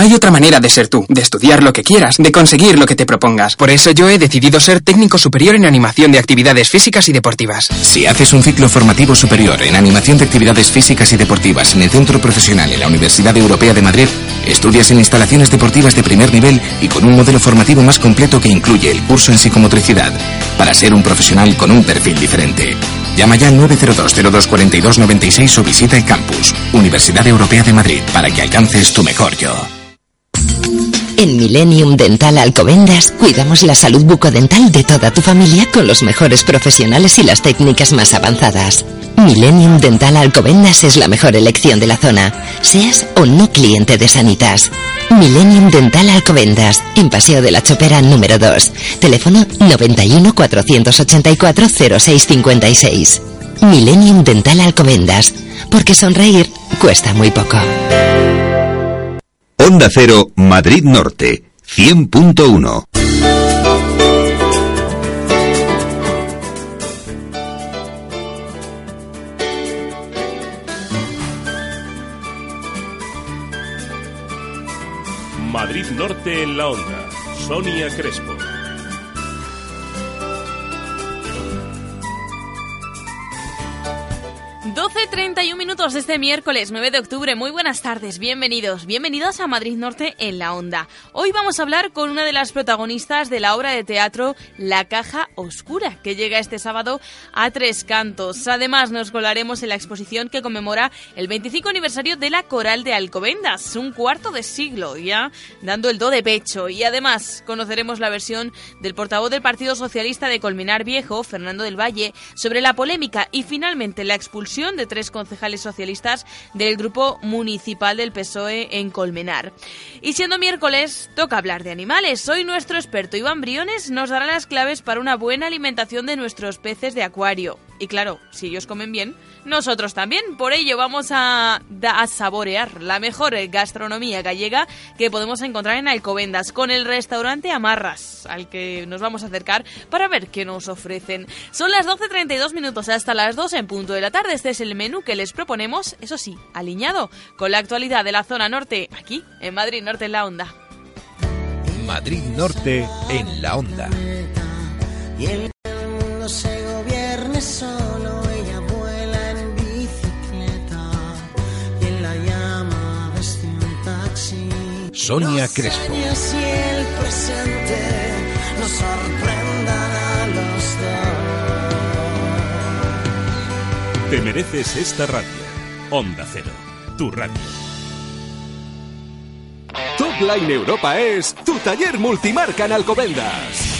Hay otra manera de ser tú, de estudiar lo que quieras, de conseguir lo que te propongas. Por eso yo he decidido ser técnico superior en animación de actividades físicas y deportivas. Si haces un ciclo formativo superior en animación de actividades físicas y deportivas en el Centro Profesional en la Universidad Europea de Madrid, estudias en instalaciones deportivas de primer nivel y con un modelo formativo más completo que incluye el curso en psicomotricidad, para ser un profesional con un perfil diferente. Llama ya al 902-024296 o visita el campus, Universidad Europea de Madrid, para que alcances tu mejor yo. En Millennium Dental Alcobendas cuidamos la salud bucodental de toda tu familia con los mejores profesionales y las técnicas más avanzadas. Millennium Dental Alcobendas es la mejor elección de la zona, seas o no cliente de Sanitas. Millennium Dental Alcobendas, en Paseo de la Chopera número 2. Teléfono 91 484 0656. Millennium Dental Alcobendas, porque sonreír cuesta muy poco. Onda Cero, Madrid Norte, 100.1. Madrid Norte en la onda. Sonia Crespo. 12.31 minutos de este miércoles 9 de octubre. Muy buenas tardes, bienvenidos, bienvenidos a Madrid Norte en la Onda. Hoy vamos a hablar con una de las protagonistas de la obra de teatro La Caja Oscura, que llega este sábado a Tres Cantos. Además, nos colaremos en la exposición que conmemora el 25 aniversario de la Coral de Alcobendas, un cuarto de siglo ya, dando el do de pecho. Y además, conoceremos la versión del portavoz del Partido Socialista de Colmenar Viejo, Fernando del Valle, sobre la polémica y finalmente la expulsión de tres concejales socialistas del grupo municipal del PSOE en Colmenar. Y siendo miércoles, toca hablar de animales. Hoy nuestro experto Iván Briones nos dará las claves para una buena alimentación de nuestros peces de acuario. Y claro, si ellos comen bien, nosotros también. Por ello vamos a, a, saborear la mejor gastronomía gallega que podemos encontrar en Alcobendas con el restaurante Amarras, al que nos vamos a acercar para ver qué nos ofrecen. Son las 12.32 minutos hasta las 2 en punto de la tarde. Este es el menú que les proponemos, eso sí, alineado con la actualidad de la zona norte, aquí en Madrid Norte en la Onda. Madrid Norte en la Onda. Y el Sonia Crespo. años y el presente nos sorprendan a los dos. Te mereces esta radio. Onda Cero, tu radio. Top Line Europa es tu taller multimarca en Alcobendas.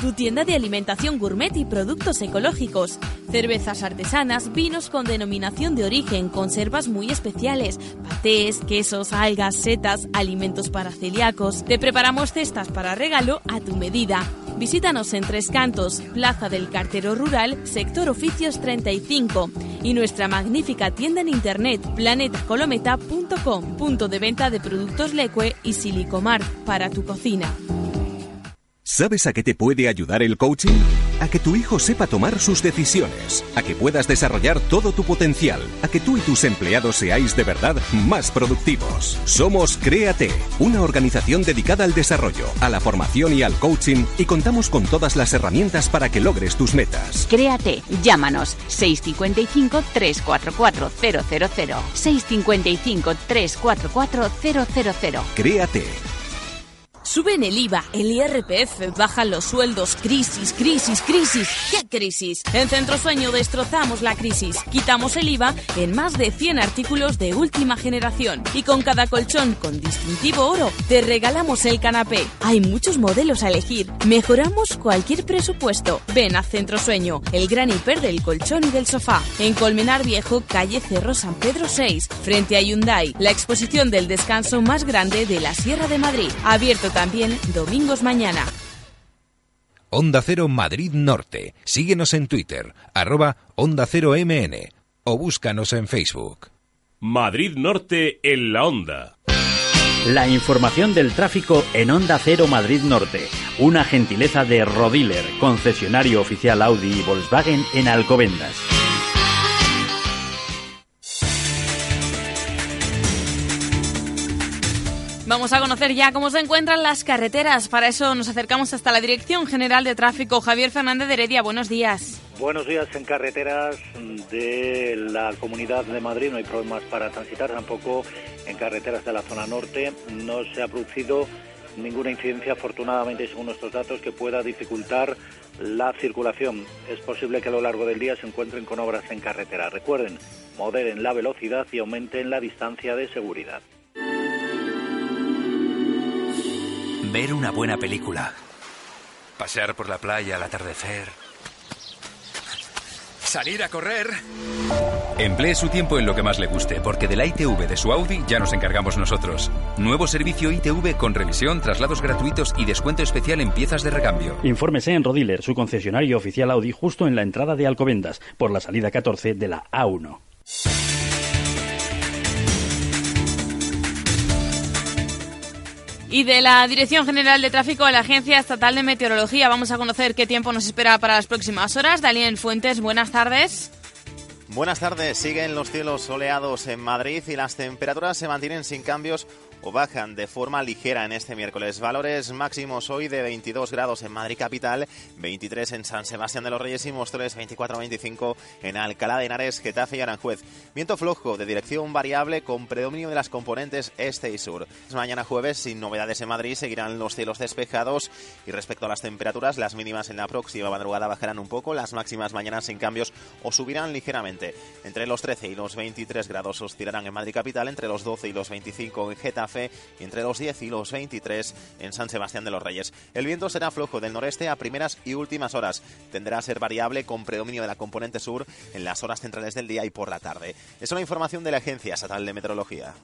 tu tienda de alimentación gourmet y productos ecológicos. Cervezas artesanas, vinos con denominación de origen, conservas muy especiales, patés, quesos, algas, setas, alimentos para celíacos. Te preparamos cestas para regalo a tu medida. Visítanos en Tres Cantos, Plaza del Cartero Rural, Sector Oficios 35 y nuestra magnífica tienda en internet planetacolometa.com, punto de venta de productos Leque y Silicomar para tu cocina. ¿Sabes a qué te puede ayudar el coaching? A que tu hijo sepa tomar sus decisiones, a que puedas desarrollar todo tu potencial, a que tú y tus empleados seáis de verdad más productivos. Somos Créate, una organización dedicada al desarrollo, a la formación y al coaching y contamos con todas las herramientas para que logres tus metas. Créate, llámanos 655 344 000 655 344 000 Créate. Suben el IVA, el IRPF, bajan los sueldos, crisis, crisis, crisis. ¿Qué crisis? En Centro Sueño destrozamos la crisis. Quitamos el IVA en más de 100 artículos de última generación. Y con cada colchón con distintivo oro, te regalamos el canapé. Hay muchos modelos a elegir. Mejoramos cualquier presupuesto. Ven a Centro Sueño, el gran hiper del colchón y del sofá. En Colmenar Viejo, calle Cerro San Pedro 6, frente a Hyundai, la exposición del descanso más grande de la Sierra de Madrid. Abierto también domingos mañana. Onda Cero Madrid Norte. Síguenos en Twitter, arroba Onda Cero MN o búscanos en Facebook. Madrid Norte en la Onda. La información del tráfico en Onda Cero Madrid Norte. Una gentileza de Rodiler, concesionario oficial Audi y Volkswagen en Alcobendas. Vamos a conocer ya cómo se encuentran las carreteras. Para eso nos acercamos hasta la Dirección General de Tráfico. Javier Fernández de Heredia, buenos días. Buenos días en carreteras de la Comunidad de Madrid. No hay problemas para transitar, tampoco en carreteras de la zona norte. No se ha producido ninguna incidencia, afortunadamente, según nuestros datos, que pueda dificultar la circulación. Es posible que a lo largo del día se encuentren con obras en carretera. Recuerden, moderen la velocidad y aumenten la distancia de seguridad. Ver una buena película. Pasear por la playa al atardecer. Salir a correr. Emplee su tiempo en lo que más le guste, porque de la ITV de su Audi ya nos encargamos nosotros. Nuevo servicio ITV con revisión, traslados gratuitos y descuento especial en piezas de recambio. Infórmese en Rodiler, su concesionario oficial Audi, justo en la entrada de Alcobendas, por la salida 14 de la A1. Y de la Dirección General de Tráfico a la Agencia Estatal de Meteorología vamos a conocer qué tiempo nos espera para las próximas horas. Dalien Fuentes, buenas tardes. Buenas tardes. Siguen los cielos soleados en Madrid y las temperaturas se mantienen sin cambios o bajan de forma ligera en este miércoles. Valores máximos hoy de 22 grados en Madrid capital, 23 en San Sebastián de los Reyes y Móstoles, 24-25 en Alcalá de Henares, Getafe y Aranjuez. Viento flojo de dirección variable con predominio de las componentes este y sur. Mañana jueves, sin novedades en Madrid, seguirán los cielos despejados y respecto a las temperaturas, las mínimas en la próxima madrugada bajarán un poco, las máximas mañana sin cambios o subirán ligeramente. Entre los 13 y los 23 grados oscilarán en Madrid capital, entre los 12 y los 25 en Getafe entre los 10 y los 23 en San Sebastián de los Reyes. El viento será flojo del noreste a primeras y últimas horas. Tenderá a ser variable con predominio de la componente sur en las horas centrales del día y por la tarde. Es una información de la Agencia Estatal de Meteorología.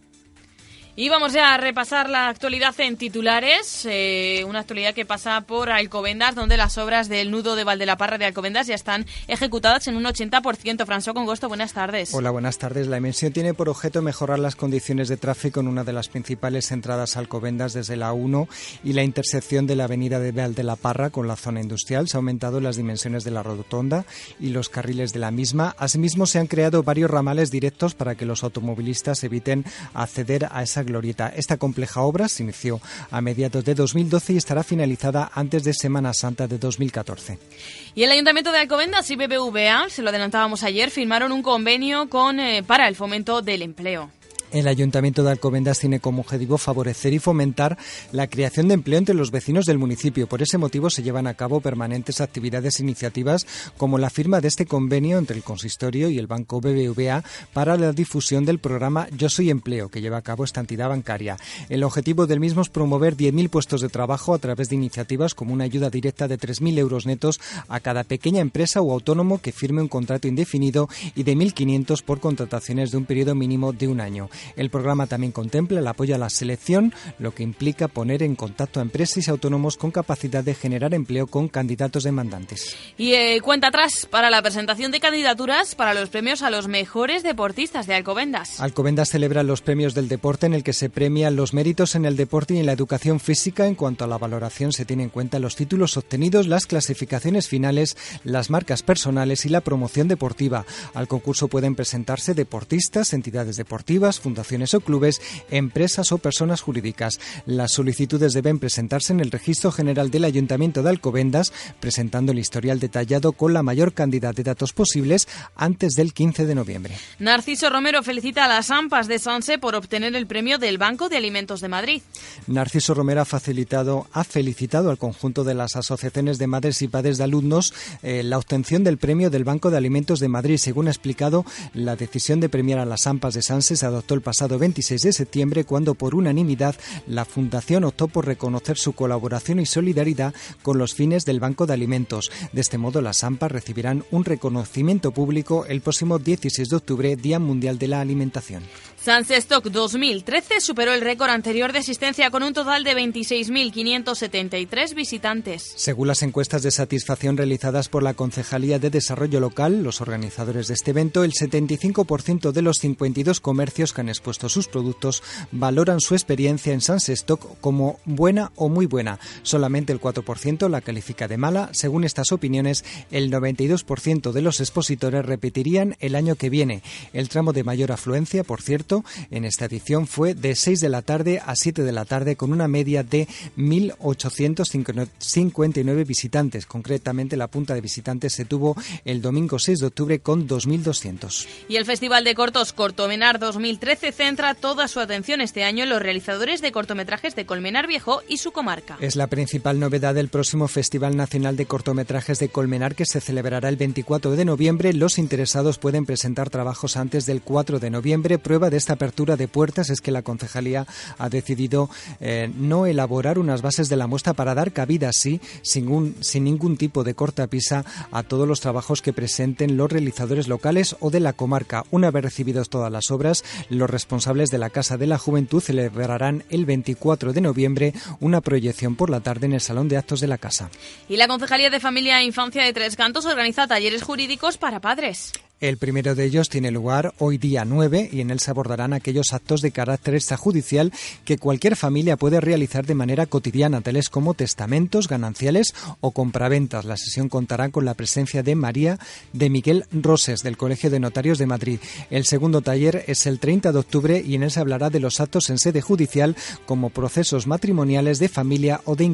Y vamos ya a repasar la actualidad en titulares, eh, una actualidad que pasa por Alcobendas, donde las obras del nudo de Valdelaparra de Alcobendas ya están ejecutadas en un 80%. François Congosto, buenas tardes. Hola, buenas tardes. La emisión tiene por objeto mejorar las condiciones de tráfico en una de las principales entradas a Alcobendas desde la 1 y la intersección de la avenida de Valdelaparra con la zona industrial. Se ha aumentado las dimensiones de la rotonda y los carriles de la misma. Asimismo, se han creado varios ramales directos para que los automovilistas eviten acceder a esa glorieta. Esta compleja obra se inició a mediados de 2012 y estará finalizada antes de Semana Santa de 2014. Y el Ayuntamiento de Alcobendas y BBVA, se lo adelantábamos ayer, firmaron un convenio con eh, para el fomento del empleo. El Ayuntamiento de Alcobendas tiene como objetivo favorecer y fomentar la creación de empleo entre los vecinos del municipio. Por ese motivo se llevan a cabo permanentes actividades e iniciativas como la firma de este convenio entre el consistorio y el Banco BBVA para la difusión del programa Yo Soy Empleo que lleva a cabo esta entidad bancaria. El objetivo del mismo es promover 10.000 puestos de trabajo a través de iniciativas como una ayuda directa de 3.000 euros netos a cada pequeña empresa o autónomo que firme un contrato indefinido y de 1.500 por contrataciones de un periodo mínimo de un año. El programa también contempla el apoyo a la selección, lo que implica poner en contacto a empresas y autónomos con capacidad de generar empleo con candidatos demandantes. Y eh, cuenta atrás para la presentación de candidaturas para los premios a los mejores deportistas de Alcobendas. Alcobendas celebra los premios del deporte en el que se premian los méritos en el deporte y en la educación física. En cuanto a la valoración, se tiene en cuenta los títulos obtenidos, las clasificaciones finales, las marcas personales y la promoción deportiva. Al concurso pueden presentarse deportistas, entidades deportivas, fundaciones o clubes, empresas o personas jurídicas. Las solicitudes deben presentarse en el Registro General del Ayuntamiento de Alcobendas, presentando el historial detallado con la mayor cantidad de datos posibles antes del 15 de noviembre. Narciso Romero felicita a las AMPAs de Sanse por obtener el premio del Banco de Alimentos de Madrid. Narciso Romero ha, facilitado, ha felicitado al conjunto de las asociaciones de madres y padres de alumnos eh, la obtención del premio del Banco de Alimentos de Madrid. Según ha explicado, la decisión de premiar a las AMPAs de Sanse se adoptó el pasado 26 de septiembre cuando por unanimidad la Fundación optó por reconocer su colaboración y solidaridad con los fines del Banco de Alimentos. De este modo, las AMPAs recibirán un reconocimiento público el próximo 16 de octubre, Día Mundial de la Alimentación. Stock 2013 superó el récord anterior de asistencia con un total de 26.573 visitantes. Según las encuestas de satisfacción realizadas por la Concejalía de Desarrollo Local, los organizadores de este evento, el 75% de los 52 comercios que han expuesto sus productos valoran su experiencia en Stock como buena o muy buena. Solamente el 4% la califica de mala. Según estas opiniones, el 92% de los expositores repetirían el año que viene. El tramo de mayor afluencia, por cierto, en esta edición fue de 6 de la tarde a 7 de la tarde con una media de 1.859 visitantes. Concretamente, la punta de visitantes se tuvo el domingo 6 de octubre con 2.200. Y el Festival de Cortos Cortomenar 2013 centra toda su atención este año en los realizadores de cortometrajes de Colmenar Viejo y su comarca. Es la principal novedad del próximo Festival Nacional de Cortometrajes de Colmenar que se celebrará el 24 de noviembre. Los interesados pueden presentar trabajos antes del 4 de noviembre. Prueba de esta apertura de puertas es que la concejalía ha decidido eh, no elaborar unas bases de la muestra para dar cabida así, sin, sin ningún tipo de cortapisa, a todos los trabajos que presenten los realizadores locales o de la comarca. Una vez recibidos todas las obras, los responsables de la Casa de la Juventud celebrarán el 24 de noviembre una proyección por la tarde en el Salón de Actos de la Casa. Y la Concejalía de Familia e Infancia de Tres Cantos organiza talleres jurídicos para padres. El primero de ellos tiene lugar hoy día 9 y en él se abordarán aquellos actos de carácter extrajudicial que cualquier familia puede realizar de manera cotidiana, tales como testamentos, gananciales o compraventas. La sesión contará con la presencia de María de Miguel Roses del Colegio de Notarios de Madrid. El segundo taller es el 30 de octubre y en él se hablará de los actos en sede judicial como procesos matrimoniales de familia o de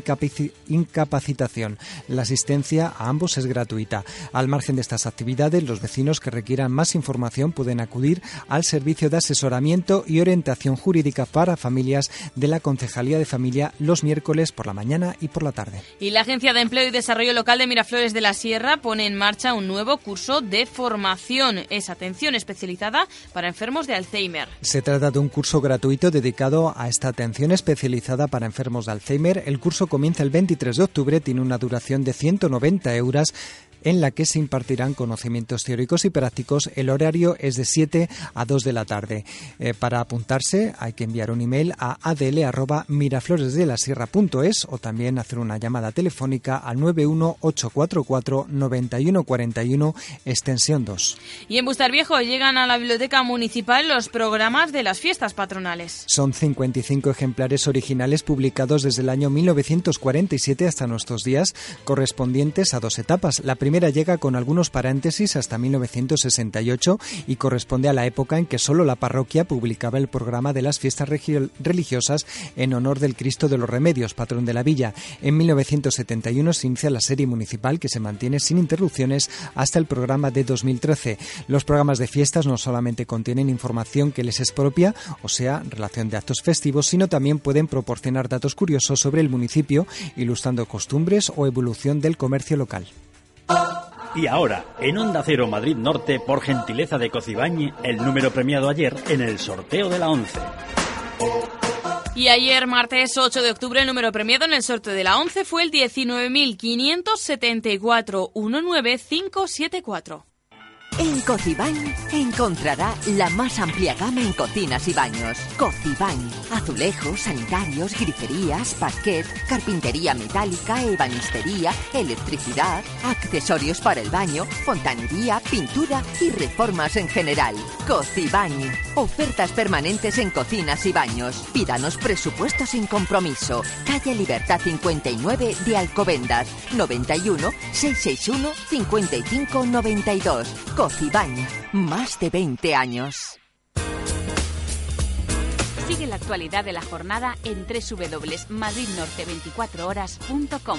incapacitación. La asistencia a ambos es gratuita. Al margen de estas actividades, los vecinos que requieran más información pueden acudir al servicio de asesoramiento y orientación jurídica para familias de la Concejalía de Familia los miércoles por la mañana y por la tarde. Y la Agencia de Empleo y Desarrollo Local de Miraflores de la Sierra pone en marcha un nuevo curso de formación. Es atención especializada para enfermos de Alzheimer. Se trata de un curso gratuito dedicado a esta atención especializada para enfermos de Alzheimer. El curso comienza el 23 de octubre, tiene una duración de 190 euros en la que se impartirán conocimientos teóricos y prácticos. El horario es de 7 a 2 de la tarde. Eh, para apuntarse hay que enviar un email a adl.mirafloresdelasierra.es o también hacer una llamada telefónica al 918449141 extensión 2. Y en Bustar Viejo llegan a la Biblioteca Municipal los programas de las fiestas patronales. Son 55 ejemplares originales publicados desde el año 1947 hasta nuestros días, correspondientes a dos etapas. La primera primera llega con algunos paréntesis hasta 1968 y corresponde a la época en que solo la parroquia publicaba el programa de las fiestas religiosas en honor del Cristo de los Remedios, patrón de la villa. En 1971 se inicia la serie municipal que se mantiene sin interrupciones hasta el programa de 2013. Los programas de fiestas no solamente contienen información que les es propia, o sea, relación de actos festivos, sino también pueden proporcionar datos curiosos sobre el municipio, ilustrando costumbres o evolución del comercio local. Y ahora, en Onda Cero Madrid Norte, por gentileza de Cocibañi, el número premiado ayer en el sorteo de la 11. Y ayer, martes 8 de octubre, el número premiado en el sorteo de la 11 fue el 19.574 19574. En Cocibañ encontrará la más amplia gama en cocinas y baños. Cocibañ, azulejos, sanitarios, griferías, parquet, carpintería metálica, ebanistería, electricidad, accesorios para el baño, fontanería, pintura y reformas en general. Cocibañ, ofertas permanentes en cocinas y baños. Pídanos presupuesto sin compromiso. Calle Libertad 59 de Alcobendas, 91 661 5592. Cocibañ, más de 20 años. Sigue la actualidad de la jornada en www.madridnorte24horas.com.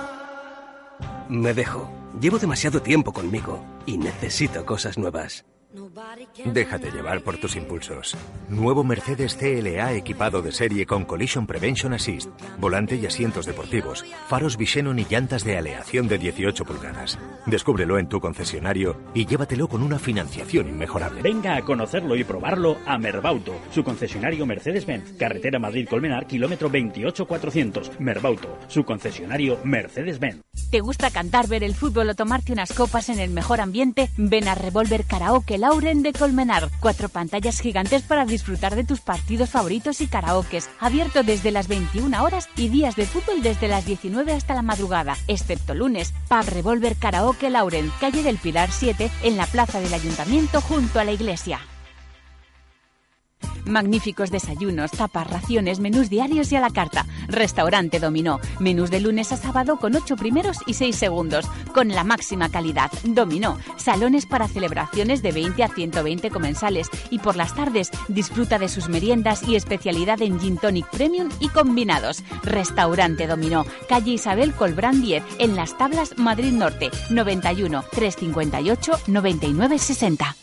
Me dejo. Llevo demasiado tiempo conmigo y necesito cosas nuevas. Déjate llevar por tus impulsos. Nuevo Mercedes CLA equipado de serie con Collision Prevention Assist, volante y asientos deportivos, faros Visenon y llantas de aleación de 18 pulgadas. Descúbrelo en tu concesionario y llévatelo con una financiación inmejorable. Venga a conocerlo y probarlo a Merbauto, su concesionario Mercedes-Benz, carretera Madrid-Colmenar, kilómetro 28400. Merbauto, su concesionario Mercedes-Benz. ¿Te gusta cantar, ver el fútbol o tomarte unas copas en el mejor ambiente? Ven a Revolver Karaoke Lauren de Colmenar. Cuatro pantallas gigantes para disfrutar de tus partidos favoritos y karaokes. Abierto desde las 21 horas y días de fútbol desde las 19 hasta la madrugada, excepto lunes. Pub Revolver Karaoke Lauren, calle del Pilar 7, en la plaza del Ayuntamiento junto a la iglesia. Magníficos desayunos, tapas, raciones, menús diarios y a la carta. Restaurante Dominó. Menús de lunes a sábado con 8 primeros y 6 segundos. Con la máxima calidad. Dominó. Salones para celebraciones de 20 a 120 comensales. Y por las tardes disfruta de sus meriendas y especialidad en Gin Tonic Premium y combinados. Restaurante Dominó. Calle Isabel Colbrán 10. En Las Tablas, Madrid Norte. 91 358 99 60.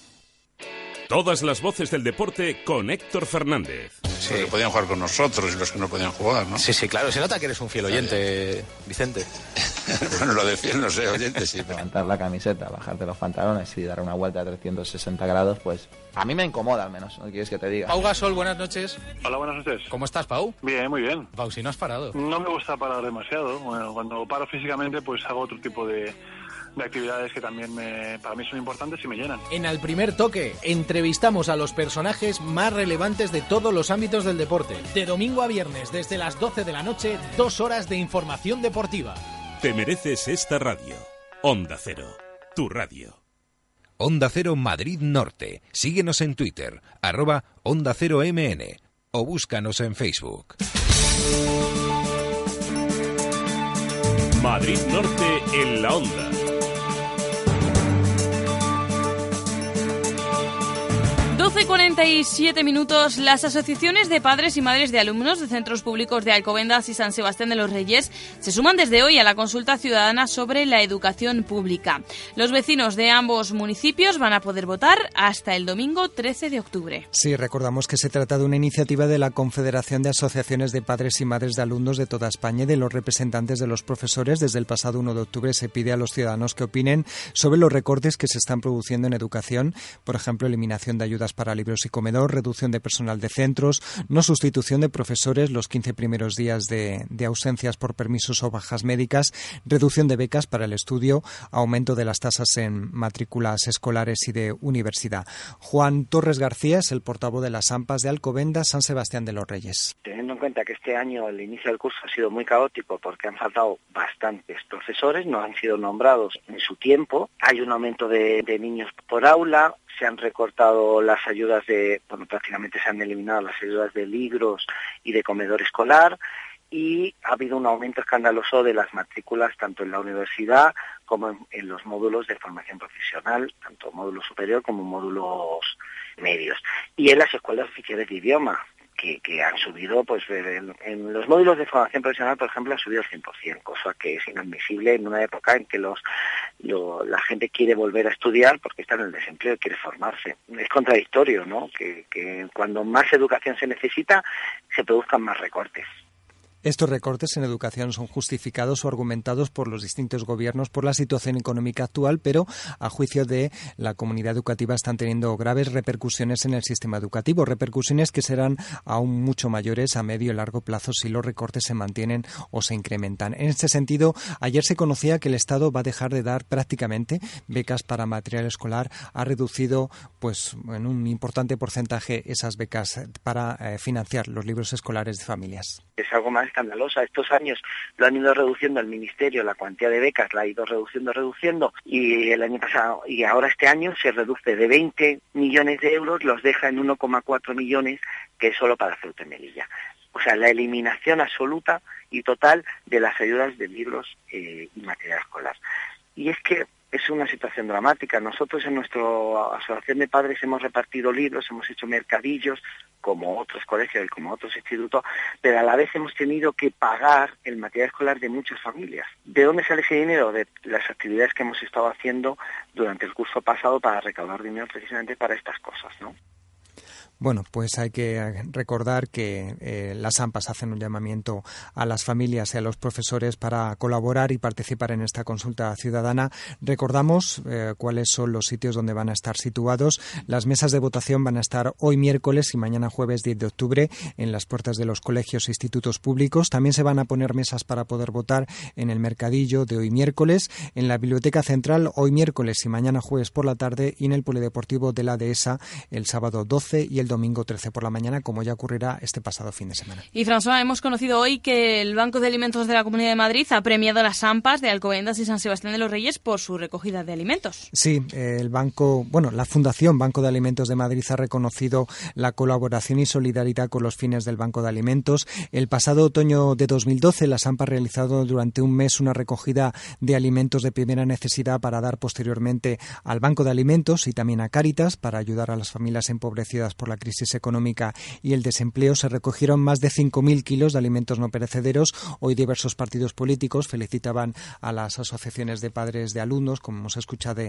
Todas las voces del deporte con Héctor Fernández. Sí. Los que podían jugar con nosotros y los que no podían jugar, ¿no? Sí, sí, claro. Se nota que eres un fiel oyente, Vicente. bueno, lo de fiel no sé, oyente sí. Levantar la camiseta, bajarte los pantalones y dar una vuelta a 360 grados, pues a mí me incomoda al menos, ¿no quieres que te diga? Pau Gasol, buenas noches. Hola, buenas noches. ¿Cómo estás, Pau? Bien, muy bien. Pau, si no has parado. No me gusta parar demasiado. Bueno, cuando paro físicamente, pues hago otro tipo de de actividades que también me, para mí son importantes y me llenan. En el primer toque, entrevistamos a los personajes más relevantes de todos los ámbitos del deporte. De domingo a viernes, desde las 12 de la noche, dos horas de información deportiva. Te mereces esta radio. Onda Cero, tu radio. Onda Cero Madrid Norte. Síguenos en Twitter, arroba Onda Cero MN o búscanos en Facebook. Madrid Norte en la Onda. 12.47 minutos. Las asociaciones de padres y madres de alumnos de centros públicos de Alcobendas y San Sebastián de los Reyes se suman desde hoy a la consulta ciudadana sobre la educación pública. Los vecinos de ambos municipios van a poder votar hasta el domingo 13 de octubre. Sí, recordamos que se trata de una iniciativa de la Confederación de Asociaciones de Padres y Madres de Alumnos de toda España y de los representantes de los profesores. Desde el pasado 1 de octubre se pide a los ciudadanos que opinen sobre los recortes que se están produciendo en educación, por ejemplo, eliminación de ayudas para libros y comedor, reducción de personal de centros, no sustitución de profesores los 15 primeros días de, ausencias por permisos o bajas médicas, reducción de becas para el estudio, aumento de las tasas en matrículas escolares y de universidad. Juan Torres García es el portavoz de las AMPAs de Alcobendas, San Sebastián de los Reyes. Teniendo en cuenta que este año el inicio del curso ha sido muy caótico porque han faltado bastantes profesores, no han sido nombrados en su tiempo, hay un aumento de niños por aula, se han recortado las ayudas de, bueno, prácticamente se han eliminado las ayudas de libros y de comedor escolar y ha habido un aumento escandaloso de las matrículas tanto en la universidad como en, los módulos de formación profesional, tanto módulo superior como módulos medios. Y en las escuelas oficiales de idioma, que, han subido, pues en, los módulos de formación profesional, por ejemplo, ha subido el 100%, cosa que es inadmisible en una época en que los, la gente quiere volver a estudiar porque está en el desempleo y quiere formarse. Es contradictorio, ¿no? Que cuando más educación se necesita, se produzcan más recortes. Estos recortes en educación son justificados o argumentados por los distintos gobiernos por la situación económica actual, pero a juicio de la comunidad educativa están teniendo graves repercusiones en el sistema educativo, repercusiones que serán aún mucho mayores a medio y largo plazo si los recortes se mantienen o se incrementan. En este sentido, ayer se conocía que el Estado va a dejar de dar prácticamente becas para material escolar, ha reducido pues en un importante porcentaje esas becas para eh, financiar los libros escolares de familias. Es algo más escandalosa. Estos años lo han ido reduciendo el Ministerio, la cuantía de becas la ha ido reduciendo, reduciendo, y el año pasado, y ahora este año se reduce de 20 millones de euros, los deja en 1,4 millones, que es solo para Ceuta y Melilla. O sea, la eliminación absoluta y total de las ayudas de libros eh, y material escolar. Y es que es una situación dramática. Nosotros en nuestra asociación de padres hemos repartido libros, hemos hecho mercadillos, como otros colegios y como otros institutos, pero a la vez hemos tenido que pagar el material escolar de muchas familias. ¿De dónde sale ese dinero? De las actividades que hemos estado haciendo durante el curso pasado para recaudar dinero precisamente para estas cosas, ¿no? Bueno, pues hay que recordar que eh, las AMPAs hacen un llamamiento a las familias y a los profesores para colaborar y participar en esta consulta ciudadana. Recordamos eh, cuáles son los sitios donde van a estar situados. Las mesas de votación van a estar hoy miércoles y mañana jueves 10 de octubre en las puertas de los colegios e institutos públicos. También se van a poner mesas para poder votar en el mercadillo de hoy miércoles, en la Biblioteca Central hoy miércoles y mañana jueves por la tarde y en el Polideportivo de la Dehesa el sábado 12 y el domingo 13 por la mañana, como ya ocurrirá este pasado fin de semana. Y François, hemos conocido hoy que el Banco de Alimentos de la Comunidad de Madrid ha premiado las AMPAs de Alcobendas y San Sebastián de los Reyes por su recogida de alimentos. Sí, el banco, bueno, la Fundación Banco de Alimentos de Madrid ha reconocido la colaboración y solidaridad con los fines del Banco de Alimentos. El pasado otoño de 2012, las AMPA ha realizado durante un mes una recogida de alimentos de primera necesidad para dar posteriormente al Banco de Alimentos y también a Cáritas para ayudar a las familias empobrecidas por la crisis económica y el desempleo se recogieron más de 5.000 kilos de alimentos no perecederos. Hoy diversos partidos políticos felicitaban a las asociaciones de padres de alumnos, como hemos escuchado,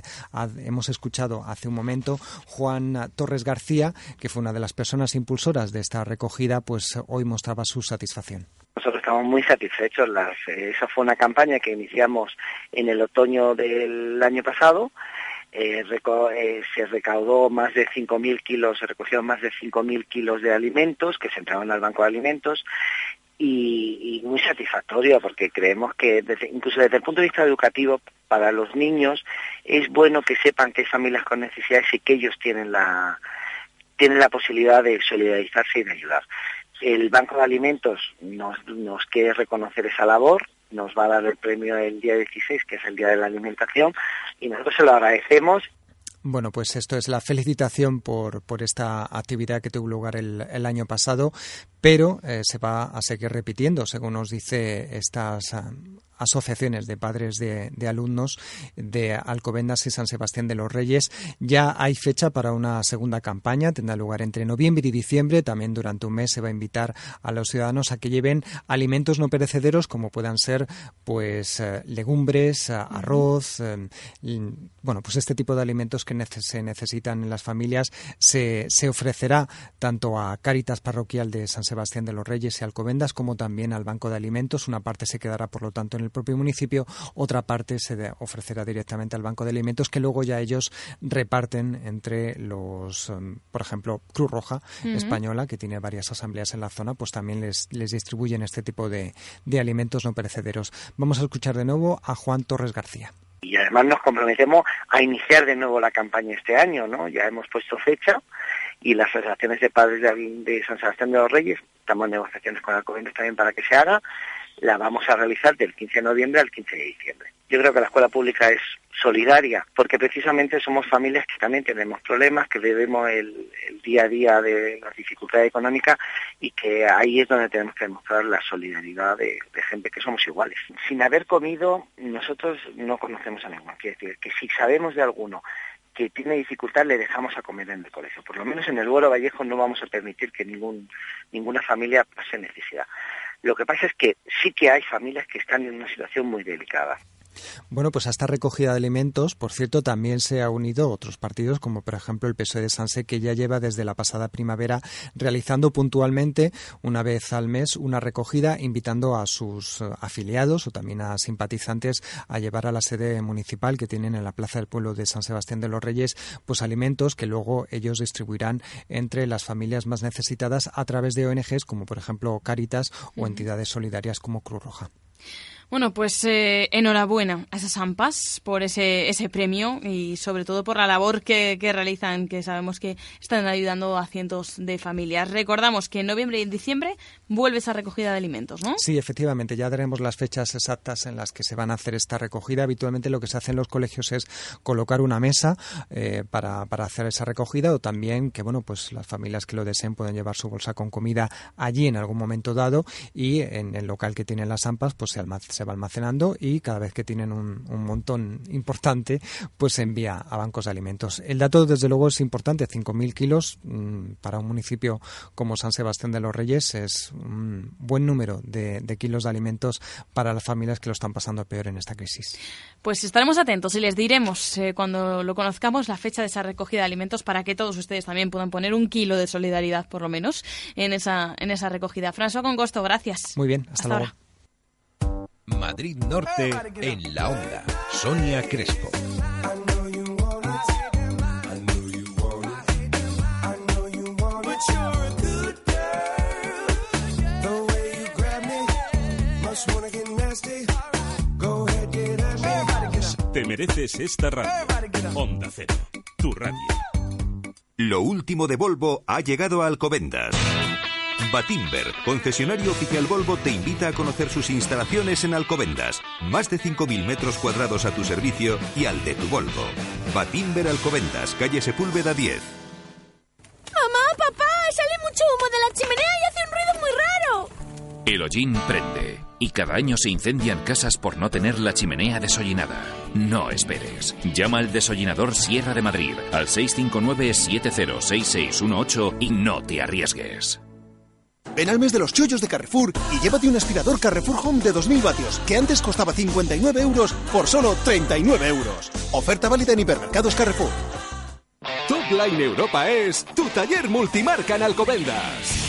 hemos escuchado hace un momento. Juan Torres García, que fue una de las personas impulsoras de esta recogida, pues hoy mostraba su satisfacción. Nosotros estamos muy satisfechos. esa fue una campaña que iniciamos en el otoño del año pasado eh, eh, se recaudó más de 5.000 kilos, se recogieron más de 5.000 kilos de alimentos que se entraban al Banco de Alimentos y, muy satisfactorio porque creemos que incluso desde el punto de vista educativo para los niños es bueno que sepan que hay familias con necesidades y que ellos tienen la tienen la posibilidad de solidarizarse y de ayudar. El Banco de Alimentos nos, nos quiere reconocer esa labor, nos va a dar el premio el día 16, que es el Día de la Alimentación, y nosotros se lo agradecemos. Bueno, pues esto es la felicitación por, por esta actividad que tuvo lugar el, el año pasado, pero eh, se va a seguir repitiendo, según nos dice estas asociaciones de padres de, alumnos de Alcobendas y San Sebastián de los Reyes. Ya hay fecha para una segunda campaña, tendrá lugar entre noviembre y diciembre. También durante un mes se va a invitar a los ciudadanos a que lleven alimentos no perecederos como puedan ser pues eh, legumbres, eh, arroz, eh, bueno, pues este tipo de alimentos que se necesitan en las familias se, se ofrecerá tanto a Cáritas Parroquial de San Sebastián de los Reyes y Alcobendas como también al Banco de Alimentos. Una parte se quedará, por lo tanto, en el propio municipio, otra parte se ofrecerá directamente al Banco de Alimentos que luego ya ellos reparten entre los, um, por ejemplo, Cruz Roja Española, que tiene varias asambleas en la zona, pues también les, les distribuyen este tipo de, de alimentos no perecederos. Vamos a escuchar de nuevo a Juan Torres García y además nos comprometemos a iniciar de nuevo la campaña este año, ¿no? Ya hemos puesto fecha y las asociaciones de padres de, San Sebastián de los Reyes, estamos en negociaciones con Alcobendas también para que se haga la vamos a realizar del 15 de noviembre al 15 de diciembre. Yo creo que la escuela pública es solidaria porque precisamente somos familias que también tenemos problemas, que vivimos el, día a día de las dificultades económicas y que ahí es donde tenemos que demostrar la solidaridad de, gente que somos iguales. Sin haber comido, nosotros no conocemos a ninguno. Quiere decir que si sabemos de alguno que tiene dificultad le dejamos a comer en el colegio. Por lo menos en el Boro Vallejo no vamos a permitir que ninguna familia pase necesidad. Lo que pasa es que sí que hay familias que están en una situación muy delicada. Bueno, pues a esta recogida de alimentos, por cierto, también se ha unido otros partidos, como por ejemplo el PSOE de Sanse, que ya lleva desde la pasada primavera realizando puntualmente una vez al mes una recogida, invitando a sus eh, afiliados o también a simpatizantes a llevar a la sede municipal que tienen en la Plaza del Pueblo de San Sebastián de los Reyes, pues alimentos que luego ellos distribuirán entre las familias más necesitadas a través de ONGs como por ejemplo Caritas o entidades solidarias como Cruz Roja. Bueno, pues eh, enhorabuena a esas AMPAs por ese, ese premio y sobre todo por la labor que, realizan, que sabemos que están ayudando a cientos de familias. Recordamos que en noviembre y en diciembre vuelve esa recogida de alimentos, ¿no? Sí, efectivamente, ya daremos las fechas exactas en las que se van a hacer esta recogida. Habitualmente lo que se hace en los colegios es colocar una mesa eh, para, para hacer esa recogida o también que, bueno, pues las familias que lo deseen pueden llevar su bolsa con comida allí en algún momento dado y en el local que tienen las AMPAs pues se almacena se va almacenando y cada vez que tienen un, montón importante, pues se envía a bancos de alimentos. El dato, desde luego, es importante. 5.000 kilos mm, para un municipio como San Sebastián de los Reyes es un buen número de, kilos de alimentos para las familias que lo están pasando peor en esta crisis. Pues estaremos atentos y les diremos eh, cuando lo conozcamos la fecha de esa recogida de alimentos para que todos ustedes también puedan poner un kilo de solidaridad, por lo menos, en esa, en esa recogida. François Congosto, gracias. Muy bien, hasta, luego. Madrid Norte en la onda. Sonia Crespo. Te mereces esta radio. Onda Cero, tu radio. Lo último de Volvo ha llegado a Alcobendas. Batimber, concesionario oficial Volvo, te invita a conocer sus instalaciones en Alcobendas. Más de 5.000 metros cuadrados a tu servicio y al de tu Volvo. Batimber Alcobendas, calle Sepúlveda 10. Mamá, papá, sale mucho humo de la chimenea y hace un ruido muy raro. El hollín prende y cada año se incendian casas por no tener la chimenea desollinada. No esperes. Llama al desollinador Sierra de Madrid al 659 706618 y no te arriesgues. Ven al mes de los chollos de Carrefour y llévate un aspirador Carrefour Home de 2000 vatios, que antes costaba 59 euros por solo 39 euros. Oferta válida en hipermercados Carrefour. Top Line Europa es tu taller multimarca en Alcobendas.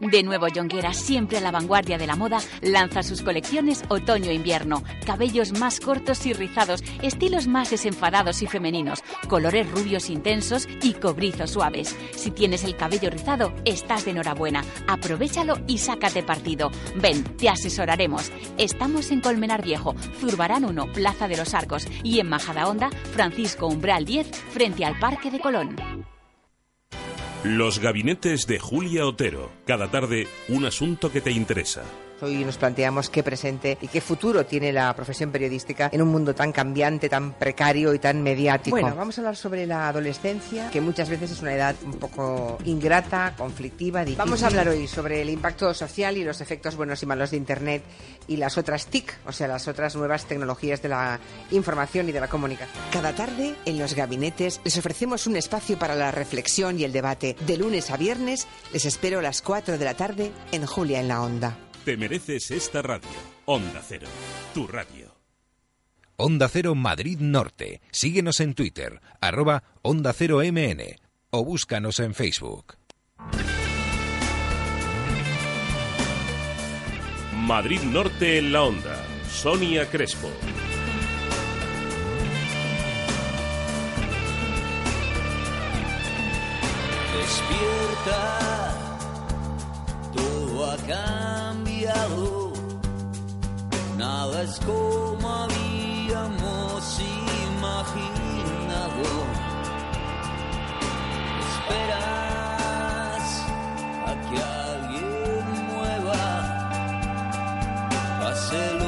De nuevo, Jonguera, siempre a la vanguardia de la moda, lanza sus colecciones otoño-invierno. Cabellos más cortos y rizados, estilos más desenfadados y femeninos, colores rubios intensos y cobrizos suaves. Si tienes el cabello rizado, estás de enhorabuena. Aprovechalo y sácate partido. Ven, te asesoraremos. Estamos en Colmenar Viejo, Zurbarán 1, Plaza de los Arcos y en Majadahonda, Francisco Umbral 10, frente al Parque de Colón. Los gabinetes de Julia Otero. Cada tarde, un asunto que te interesa. Hoy nos planteamos qué presente y qué futuro tiene la profesión periodística en un mundo tan cambiante, tan precario y tan mediático. Bueno, vamos a hablar sobre la adolescencia, que muchas veces es una edad un poco ingrata, conflictiva, difícil. Vamos a hablar hoy sobre el impacto social y los efectos buenos y malos de Internet y las otras TIC, o sea, las otras nuevas tecnologías de la información y de la comunicación. Cada tarde, en los gabinetes, les ofrecemos un espacio para la reflexión y el debate. De lunes a viernes, les espero a las 4 de la tarde en Julia en la Onda. Te mereces esta radio. Onda Cero, tu radio. Onda Cero Madrid Norte. Síguenos en Twitter, arroba Onda Cero MN o búscanos en Facebook. Madrid Norte en la Onda. Sonia Crespo. Despierta, todo acá es como habíamos imaginado. Esperas a que alguien mueva, pase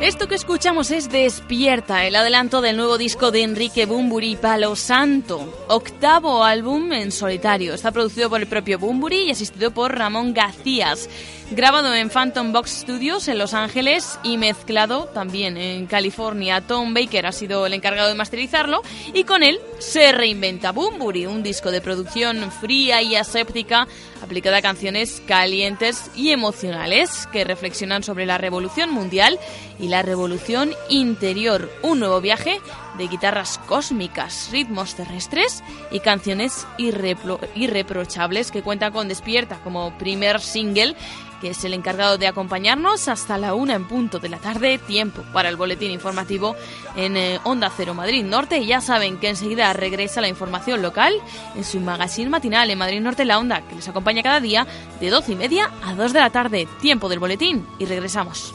Esto que escuchamos es Despierta, el adelanto del nuevo disco de Enrique Bumburi Palo Santo, octavo álbum en solitario. Está producido por el propio Bumburi y asistido por Ramón Gacías. Grabado en Phantom Box Studios en Los Ángeles y mezclado también en California. Tom Baker ha sido el encargado de masterizarlo y con él se reinventa Bumburi, un disco de producción fría y aséptica aplicada a canciones calientes y emocionales que reflexionan sobre la revolución mundial y la revolución interior. Un nuevo viaje de guitarras cósmicas, ritmos terrestres y canciones irrepro- irreprochables que cuenta con Despierta como primer single que es el encargado de acompañarnos hasta la una en punto de la tarde, tiempo para el boletín informativo en eh, Onda Cero Madrid Norte. Y ya saben que enseguida regresa la información local en su magazine matinal en Madrid Norte La Onda, que les acompaña cada día de 12 y media a 2 de la tarde, tiempo del boletín. Y regresamos.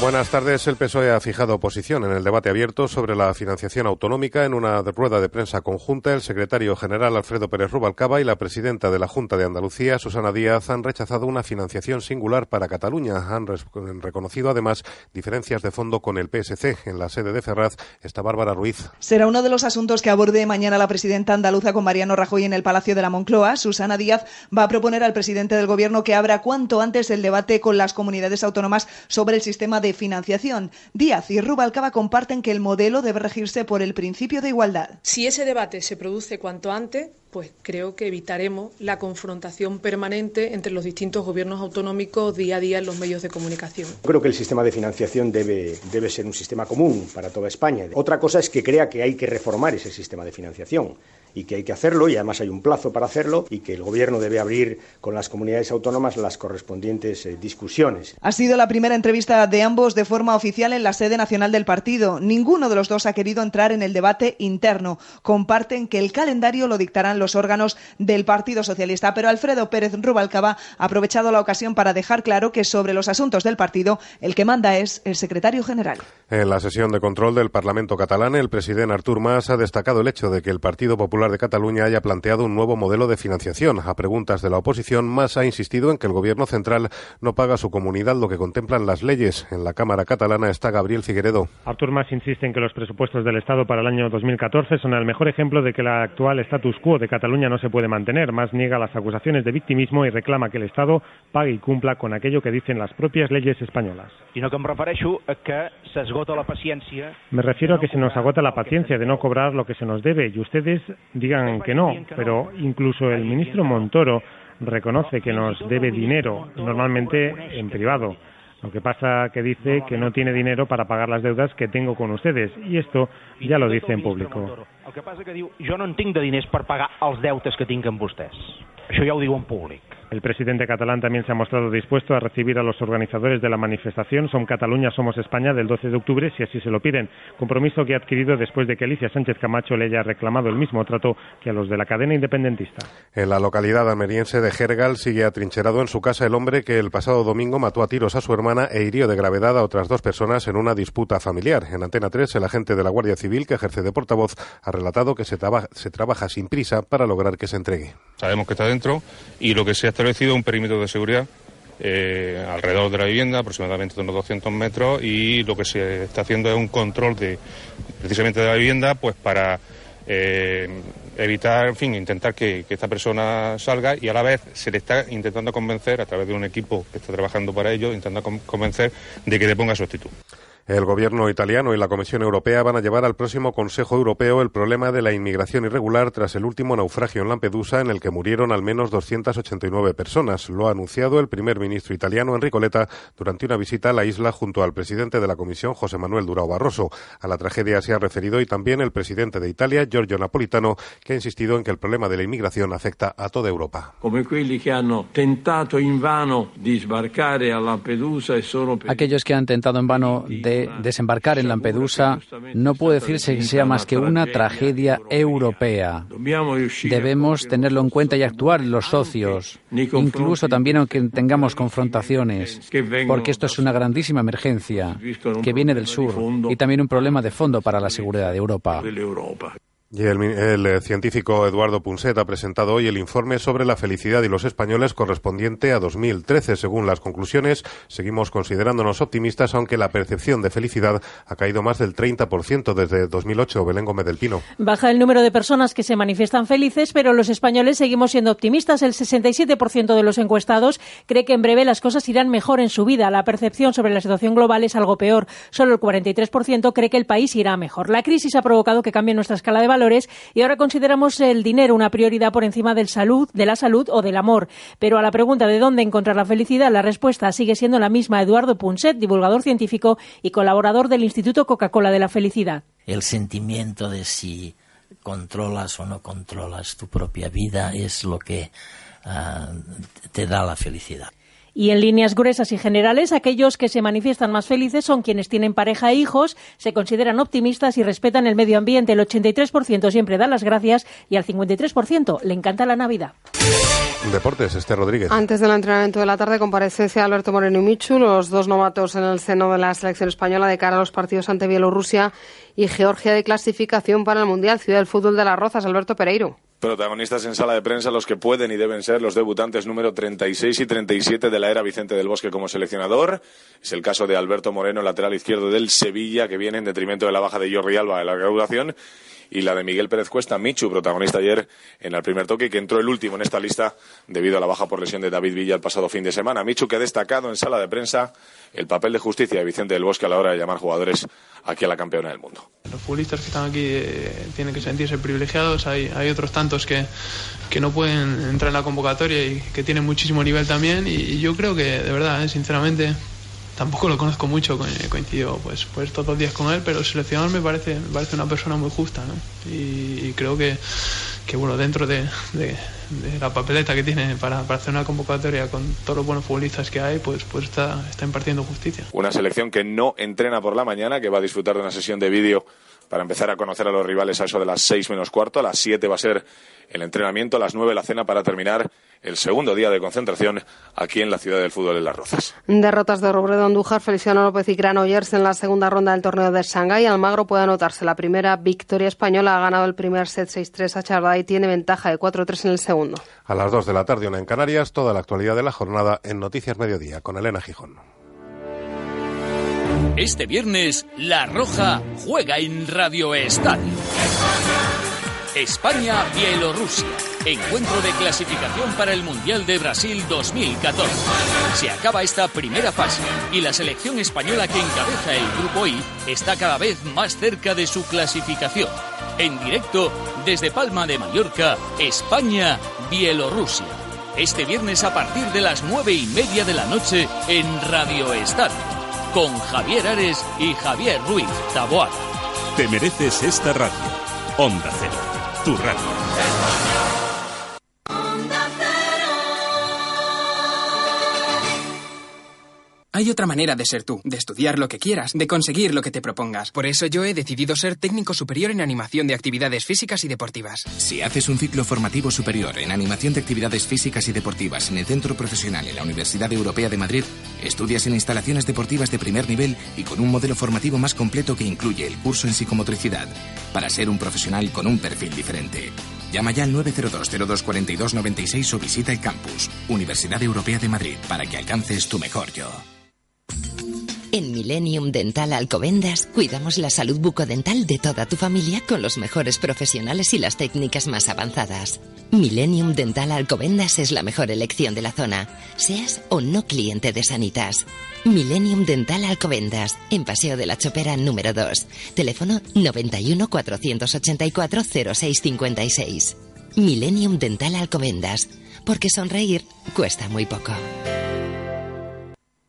Buenas tardes. El PSOE ha fijado posición en el debate abierto sobre la financiación autonómica. En una rueda de prensa conjunta, el secretario general Alfredo Pérez Rubalcaba y la presidenta de la Junta de Andalucía, Susana Díaz, han rechazado una financiación singular para Cataluña. Han reconocido además diferencias de fondo con el PSC. En la sede de Ferraz está Bárbara Ruiz. Será uno de los asuntos que aborde mañana la presidenta andaluza con Mariano Rajoy en el Palacio de la Moncloa. Susana Díaz va a proponer al presidente del Gobierno que abra cuanto antes el debate con las comunidades autónomas sobre el sistema de financiación. Díaz y Rubalcaba comparten que el modelo debe regirse por el principio de igualdad. Si ese debate se produce cuanto antes, pues creo que evitaremos la confrontación permanente entre los distintos gobiernos autonómicos día a día en los medios de comunicación. Creo que el sistema de financiación debe, debe ser un sistema común para toda España. Otra cosa es que crea que hay que reformar ese sistema de financiación y que hay que hacerlo y además hay un plazo para hacerlo y que el Gobierno debe abrir con las comunidades autónomas las correspondientes eh, discusiones. Ha sido la primera entrevista de ambos de forma oficial en la sede nacional del partido. Ninguno de los dos ha querido entrar en el debate interno. Comparten que el calendario lo dictarán los órganos del Partido Socialista, pero Alfredo Pérez Rubalcaba ha aprovechado la ocasión para dejar claro que sobre los asuntos del partido el que manda es el secretario general. En la sesión de control del Parlamento catalán, el presidente Artur Mas ha destacado el hecho de que el Partido Popular de Cataluña haya planteado un nuevo modelo de financiación. A preguntas de la oposición, Mas ha insistido en que el Gobierno central no paga a su comunidad lo que contemplan las leyes. En la Cámara catalana está Gabriel Figueredo. Artur Mas insiste en que los presupuestos del Estado para el año 2014 son el mejor ejemplo de que el actual status quo de Cataluña no se puede mantener. Mas niega las acusaciones de victimismo y reclama que el Estado pague y cumpla con aquello que dicen las propias leyes españolas. sinó que em refereixo a que s'esgota la paciència Me refiero a que se nos agota la paciencia de no cobrar lo que se nos debe y ustedes digan que no, pero incluso el ministro Montoro reconoce que nos debe dinero, normalmente en privado. Lo que pasa que dice que no tiene dinero para pagar las deudas que tengo con ustedes y esto ya lo dice en público. El que passa que diu, jo no en tinc de diners per pagar els deutes que tinc amb vostès. Això ja ho diu en públic. El presidente catalán también se ha mostrado dispuesto a recibir a los organizadores de la manifestación Son Cataluña, Somos España del 12 de octubre si así se lo piden. Compromiso que ha adquirido después de que Alicia Sánchez Camacho le haya reclamado el mismo trato que a los de la cadena independentista. En la localidad almeriense de Gergal sigue atrincherado en su casa el hombre que el pasado domingo mató a tiros a su hermana e hirió de gravedad a otras dos personas en una disputa familiar. En Antena 3, el agente de la Guardia Civil, que ejerce de portavoz, ha relatado que se, traba- se trabaja sin prisa para lograr que se entregue. Sabemos que está dentro y lo que se ha establecido es un perímetro de seguridad eh, alrededor de la vivienda, aproximadamente de unos 200 metros, y lo que se está haciendo es un control de precisamente de la vivienda, pues para eh, evitar, en fin, intentar que, esta persona salga y a la vez se le está intentando convencer a través de un equipo que está trabajando para ello, intentando con- convencer de que deponga su actitud. El gobierno italiano y la Comisión Europea van a llevar al próximo Consejo Europeo el problema de la inmigración irregular tras el último naufragio en Lampedusa en el que murieron al menos 289 personas. Lo ha anunciado el primer ministro italiano Enrico Letta durante una visita a la isla junto al presidente de la Comisión José Manuel Durao Barroso. A la tragedia se ha referido y también el presidente de Italia Giorgio Napolitano que ha insistido en que el problema de la inmigración afecta a toda Europa. Aquellos que han tentado en vano de desembarcar en Lampedusa no puede decirse que sea más que una tragedia europea. Debemos tenerlo en cuenta y actuar los socios, incluso también aunque tengamos confrontaciones, porque esto es una grandísima emergencia que viene del sur y también un problema de fondo para la seguridad de Europa. Y el, eh, científico Eduardo Punset ha presentado hoy el informe sobre la felicidad y los españoles correspondiente a 2013. Según las conclusiones, seguimos considerándonos optimistas, aunque la percepción de felicidad ha caído más del 30% desde 2008. Belén Gómez del Pino. Baja el número de personas que se manifiestan felices, pero los españoles seguimos siendo optimistas. El 67% de los encuestados cree que en breve las cosas irán mejor en su vida. La percepción sobre la situación global es algo peor. Solo el 43% cree que el país irá mejor. La crisis ha provocado que cambie nuestra escala de valor y ahora consideramos el dinero una prioridad por encima del salud, de la salud o del amor. Pero a la pregunta de dónde encontrar la felicidad, la respuesta sigue siendo la misma. Eduardo Punset, divulgador científico y colaborador del Instituto Coca-Cola de la Felicidad. El sentimiento de si controlas o no controlas tu propia vida es lo que uh, te da la felicidad. Y en líneas gruesas y generales, aquellos que se manifiestan más felices son quienes tienen pareja e hijos, se consideran optimistas y respetan el medio ambiente. El 83% siempre da las gracias y al 53% le encanta la Navidad. Deportes, este Rodríguez. Antes del entrenamiento de la tarde, comparecencia Alberto Moreno y Michu, los dos novatos en el seno de la selección española de cara a los partidos ante Bielorrusia y Georgia de clasificación para el Mundial Ciudad del Fútbol de las Rozas. Alberto Pereiro. Protagonistas en sala de prensa los que pueden y deben ser los debutantes número 36 y 37 de la era Vicente del Bosque como seleccionador. Es el caso de Alberto Moreno, lateral izquierdo del Sevilla, que viene en detrimento de la baja de Jordi Alba de la graduación y la de Miguel Pérez Cuesta, Michu, protagonista ayer en el primer toque, que entró el último en esta lista debido a la baja por lesión de David Villa el pasado fin de semana. Michu que ha destacado en sala de prensa el papel de justicia de Vicente del Bosque a la hora de llamar jugadores aquí a la campeona del mundo. Los futbolistas que están aquí eh, tienen que sentirse privilegiados, hay, otros tantos que, que no pueden entrar en la convocatoria y que tienen muchísimo nivel también y, y yo creo que de verdad, eh, sinceramente, tampoco lo conozco mucho, coincido pues, pues todos los días con él, pero el seleccionador me parece, me parece una persona muy justa, ¿no? Y, creo que, que, bueno, dentro de, de, de, la papeleta que tiene para, para, hacer una convocatoria con todos los buenos futbolistas que hay, pues, pues está, está impartiendo justicia. Una selección que no entrena por la mañana, que va a disfrutar de una sesión de vídeo para empezar a conocer a los rivales a eso de las seis menos cuarto. A las siete va a ser el entrenamiento, a las nueve la cena para terminar el segundo día de concentración aquí en la ciudad del fútbol de Las Rozas. Derrotas de Robredo Andújar, Feliciano López y Granollers en la segunda ronda del torneo de Shanghái. Almagro puede anotarse la primera victoria española. Ha ganado el primer set 6-3 a Chardá y tiene ventaja de 4-3 en el segundo. A las dos de la tarde, una en Canarias, toda la actualidad de la jornada en Noticias Mediodía con Elena Gijón. Este viernes, La Roja juega en Radio Estadio. España-Bielorrusia. Encuentro de clasificación para el Mundial de Brasil 2014. Se acaba esta primera fase y la selección española que encabeza el Grupo I está cada vez más cerca de su clasificación. En directo desde Palma de Mallorca, España-Bielorrusia. Este viernes a partir de las nueve y media de la noche en Radio Estadio con Javier Ares y Javier Ruiz Taboada. Te mereces esta radio. Onda Cero, tu radio. Hay otra manera de ser tú, de estudiar lo que quieras, de conseguir lo que te propongas. Por eso yo he decidido ser técnico superior en animación de actividades físicas y deportivas. Si haces un ciclo formativo superior en animación de actividades físicas y deportivas en el Centro Profesional en la Universidad Europea de Madrid, estudias en instalaciones deportivas de primer nivel y con un modelo formativo más completo que incluye el curso en psicomotricidad, para ser un profesional con un perfil diferente. Llama ya al 902-0242-96 o visita el campus, Universidad Europea de Madrid, para que alcances tu mejor yo. En Millennium Dental Alcobendas cuidamos la salud bucodental de toda tu familia con los mejores profesionales y las técnicas más avanzadas. Millennium Dental Alcobendas es la mejor elección de la zona, seas o no cliente de Sanitas. Millennium Dental Alcobendas, en Paseo de la Chopera número 2. Teléfono 91 484 0656. Millennium Dental Alcobendas, porque sonreír cuesta muy poco.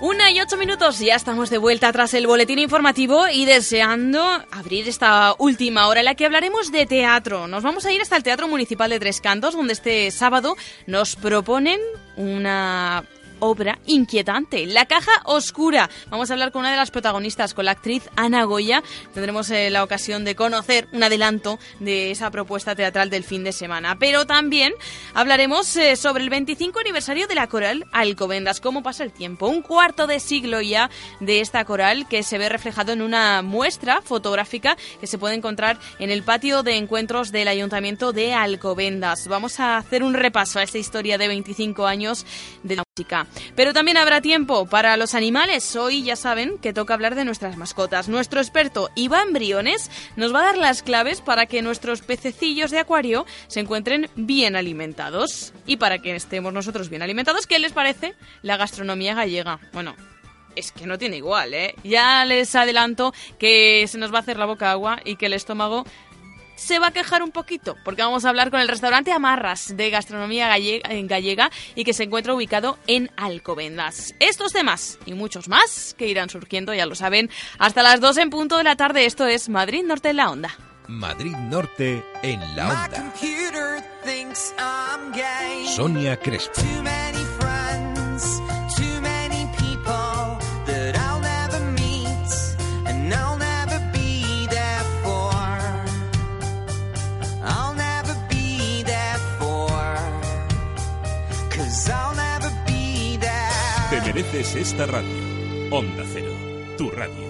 Una y ocho minutos, ya estamos de vuelta tras el boletín informativo y deseando abrir esta última hora en la que hablaremos de teatro. Nos vamos a ir hasta el Teatro Municipal de Tres Cantos, donde este sábado nos proponen una obra inquietante, La Caja Oscura. Vamos a hablar con una de las protagonistas, con la actriz Ana Goya. Tendremos eh, la ocasión de conocer un adelanto de esa propuesta teatral del fin de semana. Pero también hablaremos eh, sobre el 25 aniversario de la coral Alcobendas, cómo pasa el tiempo. Un cuarto de siglo ya de esta coral que se ve reflejado en una muestra fotográfica que se puede encontrar en el patio de encuentros del Ayuntamiento de Alcobendas. Vamos a hacer un repaso a esta historia de 25 años de la Pero también habrá tiempo para los animales. Hoy ya saben que toca hablar de nuestras mascotas. Nuestro experto Iván Briones nos va a dar las claves para que nuestros pececillos de acuario se encuentren bien alimentados. Y para que estemos nosotros bien alimentados, ¿qué les parece la gastronomía gallega? Bueno, es que no tiene igual, ¿eh? Ya les adelanto que se nos va a hacer la boca agua y que el estómago se va a quejar un poquito, porque vamos a hablar con el restaurante Amarras de gastronomía gallega, en gallega y que se encuentra ubicado en Alcobendas. Estos temas y muchos más que irán surgiendo, ya lo saben, hasta las 2 en punto de la tarde. Esto es Madrid Norte en la Onda. Madrid Norte en la Onda. Sonia Crespo. Mereces esta radio. Onda Cero, tu radio.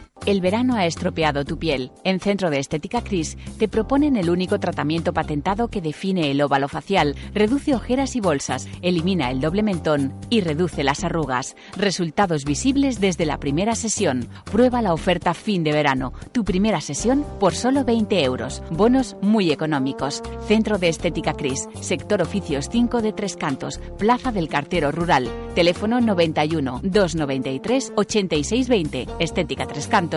El verano ha estropeado tu piel. En Centro de Estética Cris te proponen el único tratamiento patentado que define el óvalo facial, reduce ojeras y bolsas, elimina el doble mentón y reduce las arrugas. Resultados visibles desde la primera sesión. Prueba la oferta fin de verano. Tu primera sesión por solo 20 euros. Bonos muy económicos. Centro de Estética Cris, sector oficios 5 de Tres Cantos, Plaza del Cartero Rural. Teléfono 91 293 8620. Estética Tres Cantos.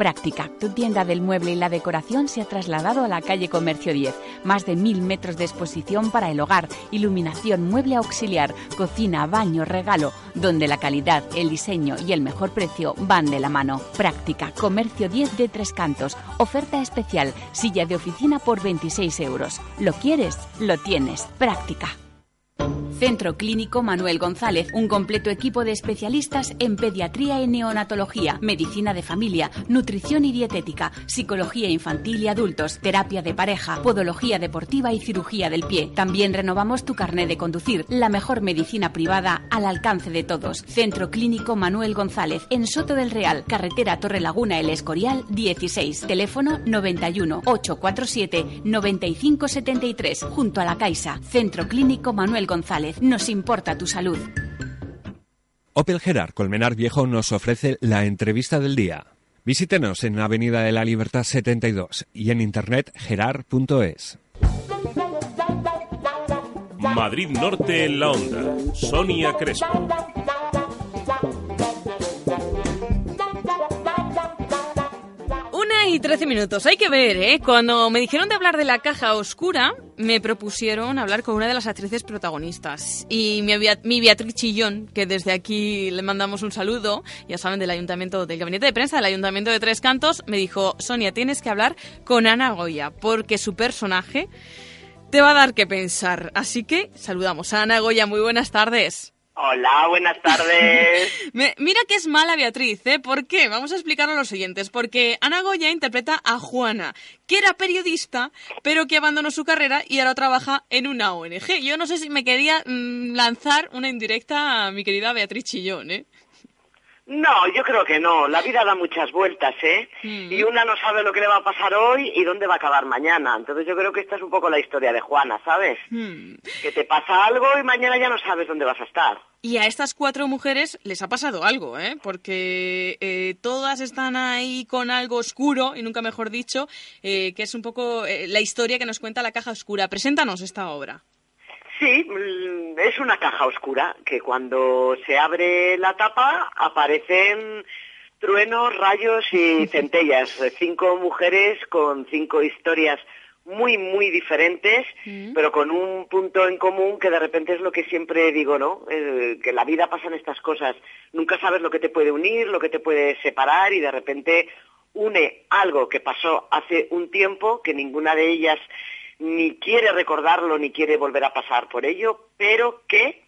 Práctica. Tu tienda del mueble y la decoración se ha trasladado a la calle Comercio 10. Más de mil metros de exposición para el hogar, iluminación, mueble auxiliar, cocina, baño, regalo, donde la calidad, el diseño y el mejor precio van de la mano. Práctica. Comercio 10 de Tres Cantos. Oferta especial. Silla de oficina por 26 euros. ¿Lo quieres? Lo tienes. Práctica. Centro Clínico Manuel González, un completo equipo de especialistas en pediatría y neonatología, medicina de familia, nutrición y dietética, psicología infantil y adultos, terapia de pareja, podología deportiva y cirugía del pie. También renovamos tu carnet de conducir, la mejor medicina privada al alcance de todos. Centro Clínico Manuel González, en Soto del Real, carretera Torre Laguna El Escorial 16, teléfono 91 847 9573, junto a la Caixa. Centro Clínico Manuel González, nos importa tu salud. Opel Gerard Colmenar Viejo nos ofrece la entrevista del día. Visítenos en Avenida de la Libertad 72 y en internet gerard.es. Madrid Norte en la onda. Sonia Crespo. Y 13 minutos. Hay que ver, ¿eh? Cuando me dijeron de hablar de la caja oscura, me propusieron hablar con una de las actrices protagonistas. Y mi, mi Beatriz Chillón, que desde aquí le mandamos un saludo, ya saben, del ayuntamiento, del gabinete de prensa del ayuntamiento de Tres Cantos, me dijo, Sonia, tienes que hablar con Ana Goya, porque su personaje te va a dar que pensar. Así que saludamos a Ana Goya. Muy buenas tardes. Hola, buenas tardes. mira que es mala Beatriz, ¿eh? ¿Por qué? Vamos a explicarlo a los siguientes. Porque Ana Goya interpreta a Juana, que era periodista, pero que abandonó su carrera y ahora trabaja en una ONG. Yo no sé si me quería mm, lanzar una indirecta a mi querida Beatriz Chillón, ¿eh? No, yo creo que no. La vida da muchas vueltas, ¿eh? Mm. Y una no sabe lo que le va a pasar hoy y dónde va a acabar mañana. Entonces yo creo que esta es un poco la historia de Juana, ¿sabes? Mm. Que te pasa algo y mañana ya no sabes dónde vas a estar. Y a estas cuatro mujeres les ha pasado algo, ¿eh? Porque eh, todas están ahí con algo oscuro, y nunca mejor dicho, eh, que es un poco eh, la historia que nos cuenta la caja oscura. Preséntanos esta obra. Sí, mm, es una caja oscura que cuando se abre la tapa aparecen truenos, rayos y centellas. Cinco mujeres con cinco historias muy, muy diferentes, mm. pero con un punto en común que de repente es lo que siempre digo, ¿no? Eh, que la vida pasan estas cosas. Nunca sabes lo que te puede unir, lo que te puede separar y de repente une algo que pasó hace un tiempo, que ninguna de ellas ni quiere recordarlo ni quiere volver a pasar por ello, pero que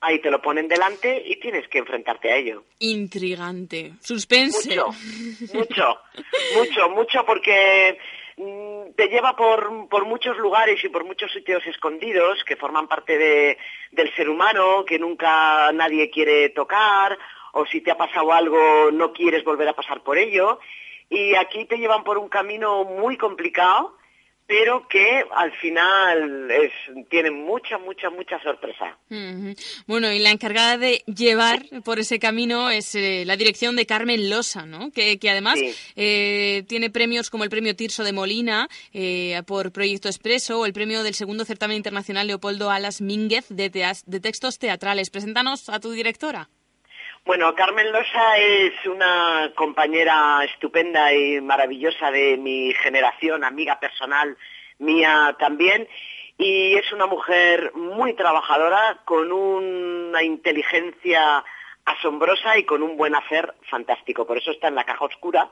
ahí te lo ponen delante y tienes que enfrentarte a ello. Intrigante, suspense. Mucho, mucho, mucho, mucho porque mm, te lleva por, por, muchos lugares y por muchos sitios escondidos que forman parte de, del ser humano, que nunca nadie quiere tocar, o si te ha pasado algo no quieres volver a pasar por ello. Y aquí te llevan por un camino muy complicado pero que al final es, tiene mucha, mucha, mucha sorpresa. Bueno, y la encargada de llevar por ese camino es eh, la dirección de Carmen Losa, ¿no? Que, además eh, tiene premios como el premio Tirso de Molina eh, por Proyecto Expreso o el premio del segundo certamen internacional Leopoldo Alas Mínguez de, de textos teatrales. Preséntanos a tu directora. Bueno, Carmen Losa es una compañera estupenda y maravillosa de mi generación, amiga personal mía también, y es una mujer muy trabajadora, con una inteligencia asombrosa y con un buen hacer fantástico. Por eso está en la caja oscura,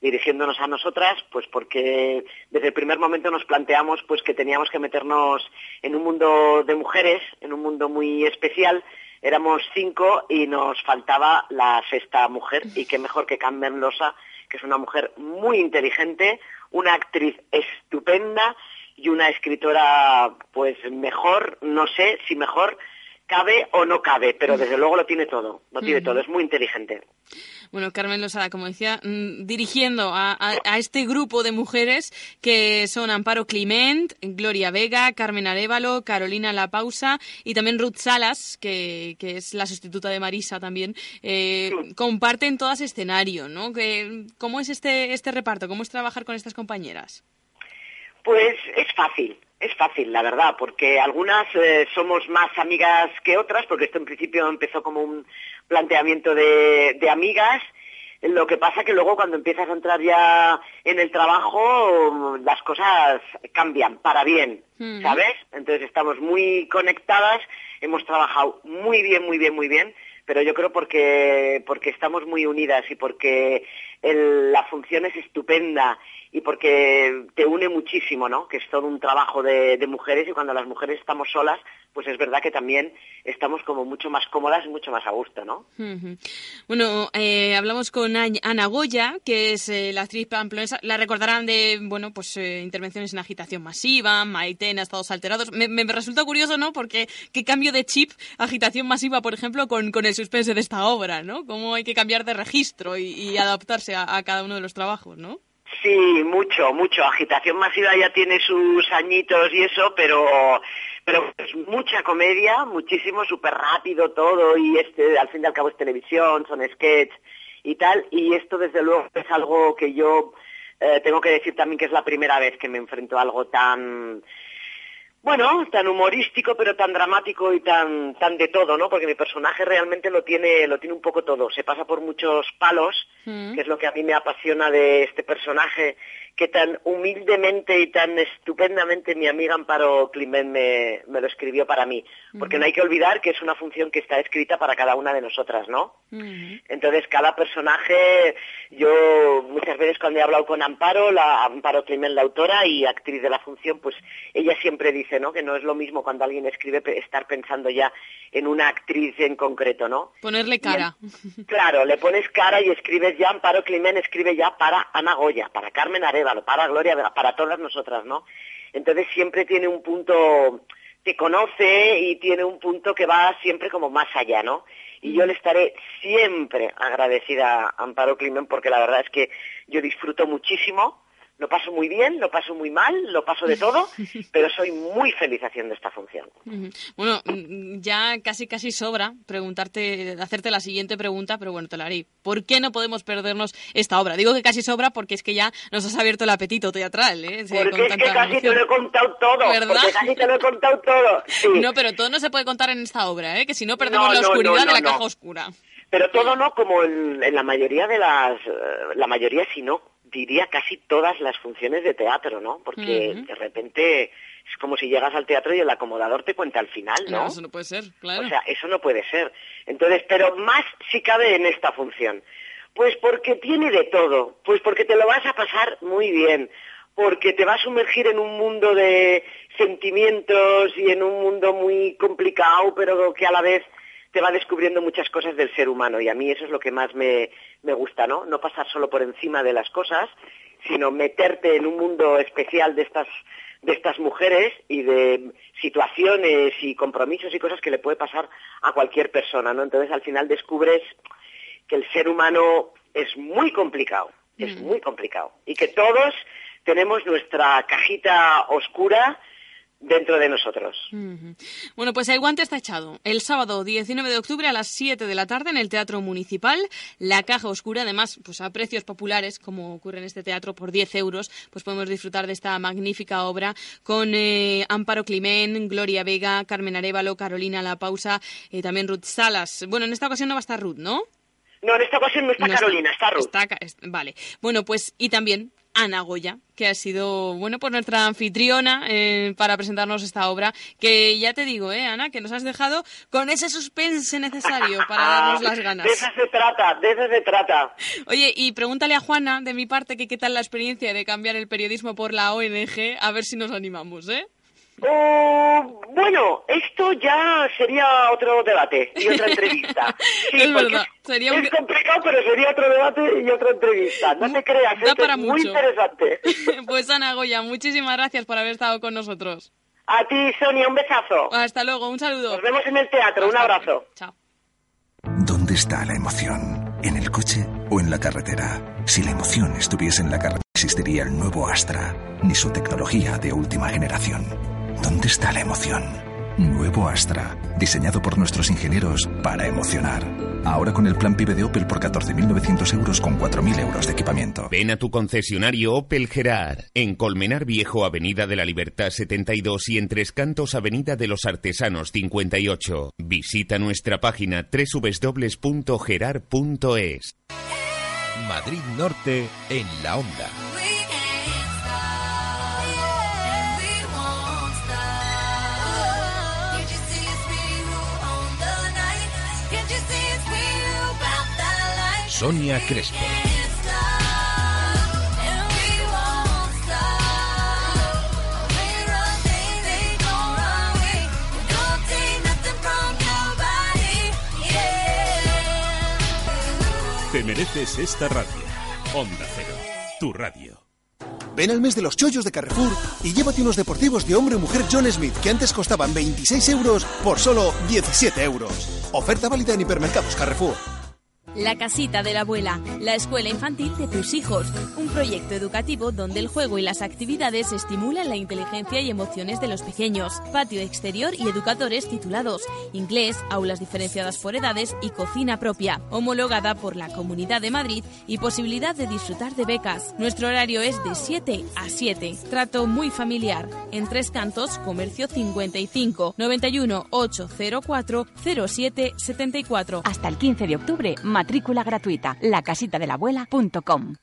dirigiéndonos a nosotras, pues porque desde el primer momento nos planteamos pues que teníamos que meternos en un mundo de mujeres, en un mundo muy especial, éramos cinco y nos faltaba la sexta mujer y qué mejor que Carmen Losa, que es una mujer muy inteligente, una actriz estupenda y una escritora pues mejor, no sé si mejor cabe o no cabe, pero desde luego lo tiene todo, lo tiene todo, es muy inteligente. Bueno, Carmen Losada, como decía, mm, dirigiendo a, este grupo de mujeres que son Amparo Clement, Gloria Vega, Carmen Arevalo, Carolina La Pausa y también Ruth Salas, que, es la sustituta de Marisa también, eh, comparten todas escenario, ¿no? ¿Cómo es este, este reparto? ¿Cómo es trabajar con estas compañeras? Pues es fácil, es fácil, la verdad, porque algunas eh, somos más amigas que otras, porque esto en principio empezó como un planteamiento de, amigas. Lo que pasa que luego cuando empiezas a entrar ya en el trabajo, las cosas cambian para bien, mm. ¿sabes? Entonces estamos muy conectadas, hemos trabajado muy bien, muy bien, muy bien, pero yo creo porque, porque estamos muy unidas y porque la función es estupenda y porque te une muchísimo, ¿no? Que es todo un trabajo de, mujeres y cuando las mujeres estamos solas, pues es verdad que también estamos como mucho más cómodas y mucho más a gusto, ¿no? Bueno, eh, hablamos con Ana Goya, que es eh, la actriz pamplonesa. La recordarán de, bueno, pues eh, intervenciones en agitación masiva, Maite en estados alterados. Me, resulta curioso, ¿no? Porque qué cambio de chip, agitación masiva, por ejemplo, con, con el suspense de esta obra, ¿no? Cómo hay que cambiar de registro y, adaptarse a cada uno de los trabajos, ¿no? Sí, mucho, mucho. Agitación masiva ya tiene sus añitos y eso, pero pero es mucha comedia, muchísimo, súper rápido todo y este, al fin y al cabo es televisión, son sketch y tal. Y esto desde luego es algo que yo eh, tengo que decir también que es la primera vez que me enfrento a algo tan bueno, tan humorístico, pero tan dramático y tan, tan de todo, ¿no? Porque mi personaje realmente lo tiene, lo tiene un poco todo. Se pasa por muchos palos mm. que es lo que a mí me apasiona de este personaje que tan humildemente y tan estupendamente mi amiga Amparo Climent me, lo escribió para mí. Porque no hay que olvidar que es una función que está escrita para cada una de nosotras, ¿no? Entonces, cada personaje, yo muchas veces cuando he hablado con Amparo, la Amparo Climent, la autora y actriz de la función, pues ella siempre dice, ¿no? Que no es lo mismo cuando alguien escribe estar pensando ya en una actriz en concreto, ¿no? Ponerle cara. claro, le pones cara y escribes ya, Amparo Climent escribe ya para Ana Goya, para Carmen Areva, para Gloria, para todas nosotras, ¿no? Entonces siempre tiene un punto, te conoce y tiene un punto que va siempre como más allá, ¿no? Y yo le estaré siempre agradecida a Amparo Climen porque la verdad es que yo disfruto muchísimo lo paso muy bien, lo paso muy mal, lo paso de todo, pero soy muy feliz haciendo esta función. Bueno, mm, ya casi casi sobra preguntarte, hacerte la siguiente pregunta, pero bueno, te la haré. ¿Por qué no podemos perdernos esta obra? Digo que casi sobra porque es que ya nos has abierto el apetito teatral, ¿eh? porque es que casi te lo he contado todo, ¿verdad? Porque casi te lo he contado todo. No, pero todo no se puede contar en esta obra, ¿eh? Que si no perdemos la oscuridad de la caja oscura. Pero todo no, como en, en la mayoría de las, eh, la mayoría sí no diría casi todas las funciones de teatro, ¿no? Porque de repente es como si llegas al teatro y el acomodador te cuenta al final, ¿no? eso no puede ser, claro. O sea, eso no puede ser. Entonces, pero más si cabe en esta función. Pues porque tiene de todo, pues porque te lo vas a pasar muy bien, porque te vas a sumergir en un mundo de sentimientos y en un mundo muy complicado, pero que a la vez te va descubriendo muchas cosas del ser humano y a mí eso es lo que más me, me gusta, ¿no? No pasar solo por encima de las cosas, sino meterte en un mundo especial de estas de estas mujeres y de situaciones y compromisos y cosas que le puede pasar a cualquier persona, ¿no? Entonces al final descubres que el ser humano es muy complicado, es mm. muy complicado y que todos tenemos nuestra cajita oscura dentro de nosotros. Bueno, pues el guante está echado. El sábado 19 de octubre a las 7 de la tarde en el Teatro Municipal, La Caja Oscura, además, pues a precios populares, como ocurre en este teatro, por 10 euros, pues podemos disfrutar de esta magnífica obra con eh, Amparo Climén, Gloria Vega, Carmen Arevalo, Carolina La Pausa, y también Ruth Salas. Bueno, en esta ocasión no va a estar Ruth, ¿no? No, en esta ocasión no está Carolina, está, Ruth. vale. Bueno, pues y también Ana Goya, que ha sido, bueno, pues nuestra anfitriona eh, para presentarnos esta obra, que ya te digo, eh, Ana, que nos has dejado con ese suspense necesario para darnos las ganas. De eso se trata, de eso se trata. Oye, y pregúntale a Juana, de mi parte, que qué tal la experiencia de cambiar el periodismo por la ONG, a ver si nos animamos, ¿eh? Oh, bueno, esto ya sería otro debate y otra entrevista. Sí, es verdad. Sería Es complicado, pero sería otro debate y otra entrevista. No te creas, es muy interesante. pues Ana Goya, muchísimas gracias por haber estado con nosotros. A ti, Sonia, un besazo. Hasta luego, un saludo. Nos vemos en el teatro, un abrazo. Chao. ¿Dónde está la emoción? ¿En el coche o en la carretera? Si la emoción estuviese en la carretera, existiría el nuevo Astra, ni su tecnología de última generación ¿Dónde está la emoción? Nuevo Astra, diseñado por nuestros ingenieros para emocionar. Ahora con el plan PIB de Opel por 14.900 euros con 4.000 euros de equipamiento. Ven a tu concesionario Opel Gerard, en Colmenar Viejo, Avenida de la Libertad 72 y en Tres Cantos, Avenida de los Artesanos 58. Visita nuestra página www.gerard.es. Madrid Norte en la onda. Sonia Crespo. Te mereces esta radio. Onda Cero, tu radio. Ven al mes de los chollos de Carrefour y llévate unos deportivos de hombre o mujer John Smith que antes costaban 26 euros por solo 17 euros. Oferta válida en hipermercados Carrefour. La casita de la abuela, la escuela infantil de tus hijos, un proyecto educativo donde el juego y las actividades estimulan la inteligencia y emociones de los pequeños, patio exterior y educadores titulados, inglés, aulas diferenciadas por edades y cocina propia, homologada por la Comunidad de Madrid y posibilidad de disfrutar de becas. Nuestro horario es de 7 a 7, trato muy familiar, en Tres Cantos, Comercio 55 91 804 07 74. Hasta el 15 de octubre, Matrícula gratuita. lacasitadelabuela.com.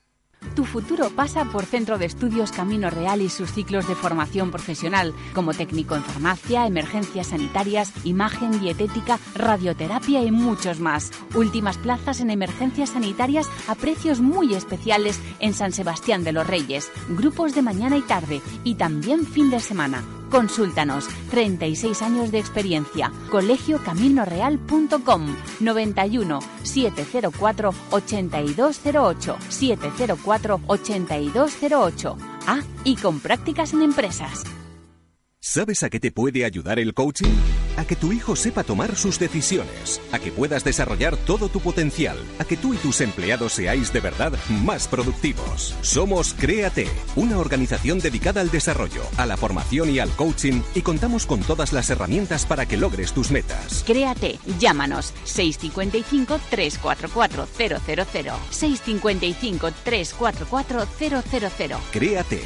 Tu futuro pasa por Centro de Estudios Camino Real y sus ciclos de formación profesional, como técnico en farmacia, emergencias sanitarias, imagen, dietética, radioterapia y muchos más. Últimas plazas en emergencias sanitarias a precios muy especiales en San Sebastián de los Reyes, grupos de mañana y tarde y también fin de semana. Consúltanos. 36 años de experiencia. colegiocaminoreal.com 91 704 8208 704 8208. Ah, y con prácticas en empresas. ¿Sabes a qué te puede ayudar el coaching? A que tu hijo sepa tomar sus decisiones, a que puedas desarrollar todo tu potencial, a que tú y tus empleados seáis de verdad más productivos. Somos Créate, una organización dedicada al desarrollo, a la formación y al coaching y contamos con todas las herramientas para que logres tus metas. Créate, llámanos 655 344 000 655 344 000. Créate.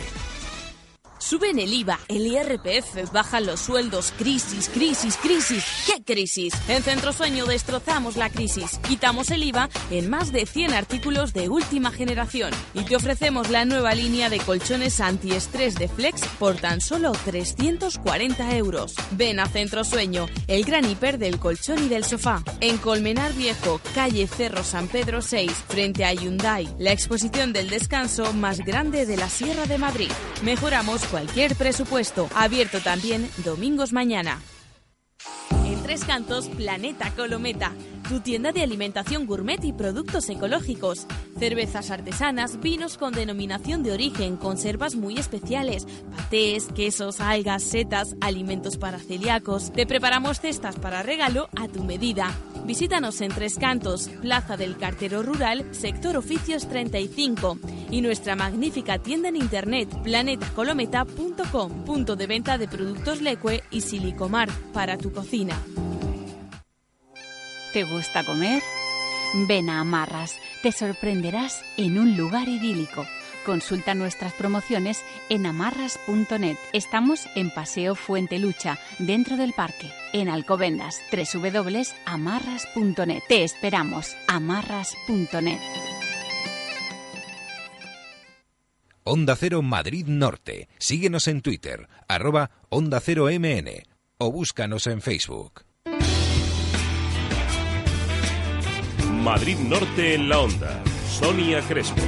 Suben el IVA, el IRPF, bajan los sueldos, crisis, crisis, crisis. ¿Qué crisis? En Centro Sueño destrozamos la crisis. Quitamos el IVA en más de 100 artículos de última generación y te ofrecemos la nueva línea de colchones antiestrés de Flex por tan solo 340 euros. Ven a Centro Sueño, el gran hiper del colchón y del sofá. En Colmenar Viejo, calle Cerro San Pedro 6, frente a Hyundai, la exposición del descanso más grande de la Sierra de Madrid. Mejoramos cualquier presupuesto. Abierto también domingos mañana. Tres Cantos, Planeta Colometa, tu tienda de alimentación gourmet y productos ecológicos. Cervezas artesanas, vinos con denominación de origen, conservas muy especiales, patés, quesos, algas, setas, alimentos para celíacos. Te preparamos cestas para regalo a tu medida. Visítanos en Tres Cantos, Plaza del Cartero Rural, Sector Oficios 35 y nuestra magnífica tienda en internet planetacolometa.com, punto de venta de productos Leque y Silicomar para tu cocina. ¿Te gusta comer? Ven a Amarras, te sorprenderás en un lugar idílico. Consulta nuestras promociones en amarras.net. Estamos en Paseo Fuente Lucha, dentro del parque, en Alcobendas, www.amarras.net. Te esperamos, amarras.net. Onda Cero Madrid Norte. Síguenos en Twitter, arroba Onda Cero MN o búscanos en Facebook. Madrid Norte en la Onda. Sonia Crespo.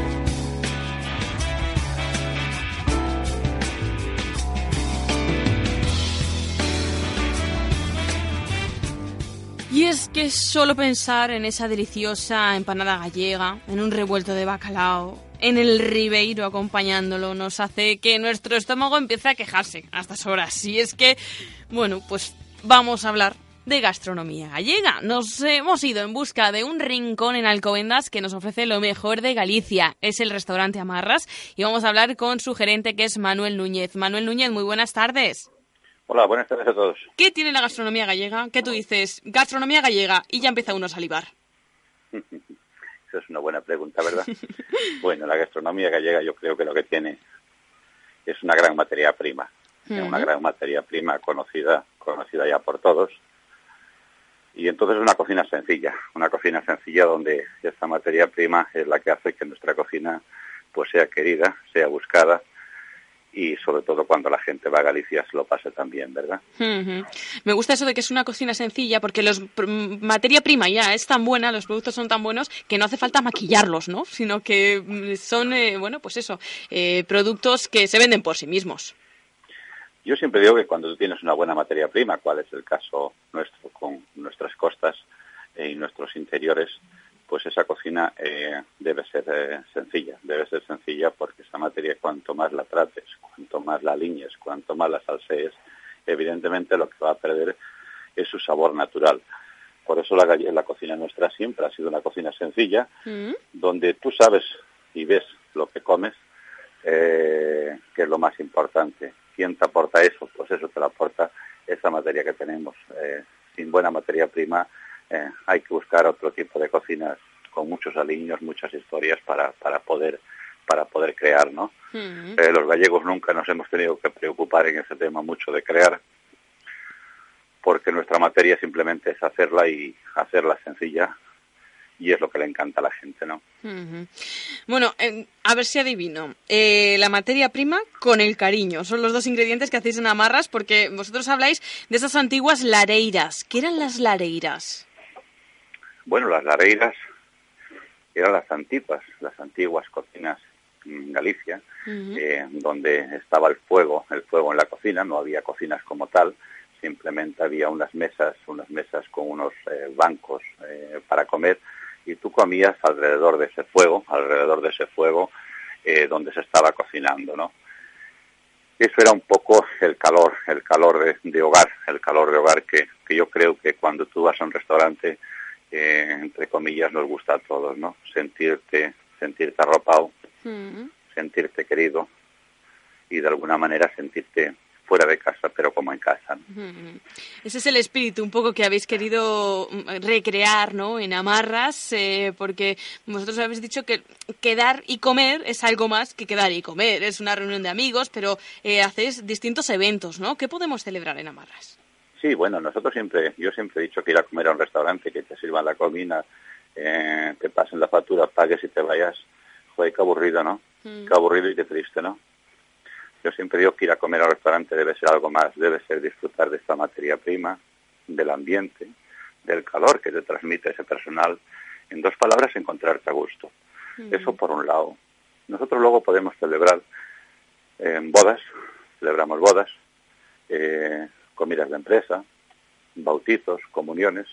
Y es que solo pensar en esa deliciosa empanada gallega, en un revuelto de bacalao, en el ribeiro acompañándolo, nos hace que nuestro estómago empiece a quejarse a estas horas. Y es que, bueno, pues vamos a hablar de gastronomía gallega. Nos hemos ido en busca de un rincón en Alcobendas que nos ofrece lo mejor de Galicia. Es el restaurante Amarras y vamos a hablar con su gerente que es Manuel Núñez. Manuel Núñez, muy buenas tardes. Hola, buenas tardes a todos. ¿Qué tiene la gastronomía gallega? ¿Qué tú dices? Gastronomía gallega y ya empieza uno a salivar. Esa es una buena pregunta, ¿verdad? bueno, la gastronomía gallega yo creo que lo que tiene es una gran materia prima. Una gran materia prima conocida, conocida ya por todos. Y entonces es una cocina sencilla, una cocina sencilla donde esta materia prima es la que hace que nuestra cocina pues sea querida, sea buscada y sobre todo cuando la gente va a Galicia se lo pase también, ¿verdad? Me gusta eso de que es una cocina sencilla porque la materia prima ya es tan buena, los productos son tan buenos que no hace falta maquillarlos, ¿no? Sino que mm, son, eh, bueno, pues eso, eh, productos que se venden por sí mismos. Yo siempre digo que cuando tú tienes una buena materia prima, cual es el caso nuestro con nuestras costas eh, y nuestros interiores, pues esa cocina eh, debe ser eh, sencilla, debe ser sencilla porque esa materia cuanto más la trates, cuanto más la alinees, cuanto más la salsees, evidentemente lo que va a perder es su sabor natural. Por eso la, la cocina nuestra siempre ha sido una cocina sencilla, donde tú sabes y ves lo que comes, que es lo más importante. ¿Quién te aporta eso? Pues eso te lo aporta esa materia que tenemos. sin buena materia prima, eh, hay que buscar otro tipo de cocinas con muchos aliños, muchas historias para, para poder para poder crear, ¿no? Eh, los gallegos nunca nos hemos tenido que preocupar en ese tema mucho de crear, porque nuestra materia simplemente es hacerla y hacerla sencilla y es lo que le encanta a la gente, ¿no? Bueno, a ver si adivino. Eh, la materia prima con el cariño. Son los dos ingredientes que hacéis en Amarras porque vosotros habláis de esas antiguas lareiras. ¿Qué eran las lareiras? Bueno, las lareiras eran las antiguas, las antiguas cocinas en Galicia, eh, donde estaba el fuego, el fuego en la cocina, no había cocinas como tal, simplemente había unas mesas, unas mesas con unos eh, bancos eh, para comer y tú comías alrededor de ese fuego, alrededor de ese fuego donde se estaba cocinando, ¿no? Eso era un poco el calor, el calor de, hogar, el calor de hogar que, que yo creo que cuando tú vas a un restaurante entre comillas, nos gusta a todos, ¿no? Sentirte, sentirte arropado, mm. sentirte querido y de alguna manera sentirte fuera de casa, pero como en casa. Ese es el espíritu un poco que habéis querido mm, recrear ¿no? en Amarras, eh, porque vosotros habéis dicho que quedar y comer es algo más que quedar y comer. Es una reunión de amigos, pero eh, hacéis distintos eventos, ¿no? ¿Qué podemos celebrar en Amarras? Sí, bueno, nosotros siempre, yo siempre he dicho que ir a comer a un restaurante, que te sirvan la comida, eh, te pasen la factura, pagues y te vayas, joder, qué aburrido, ¿no? Mm. Qué aburrido y qué triste, ¿no? Yo siempre digo que ir a comer a un restaurante debe ser algo más, debe ser disfrutar de esta materia prima, del ambiente, del calor que te transmite ese personal. En dos palabras, encontrarte a gusto. Mm. Eso por un lado. Nosotros luego podemos celebrar eh, bodas, celebramos bodas, eh, comidas de empresa, bautizos, comuniones,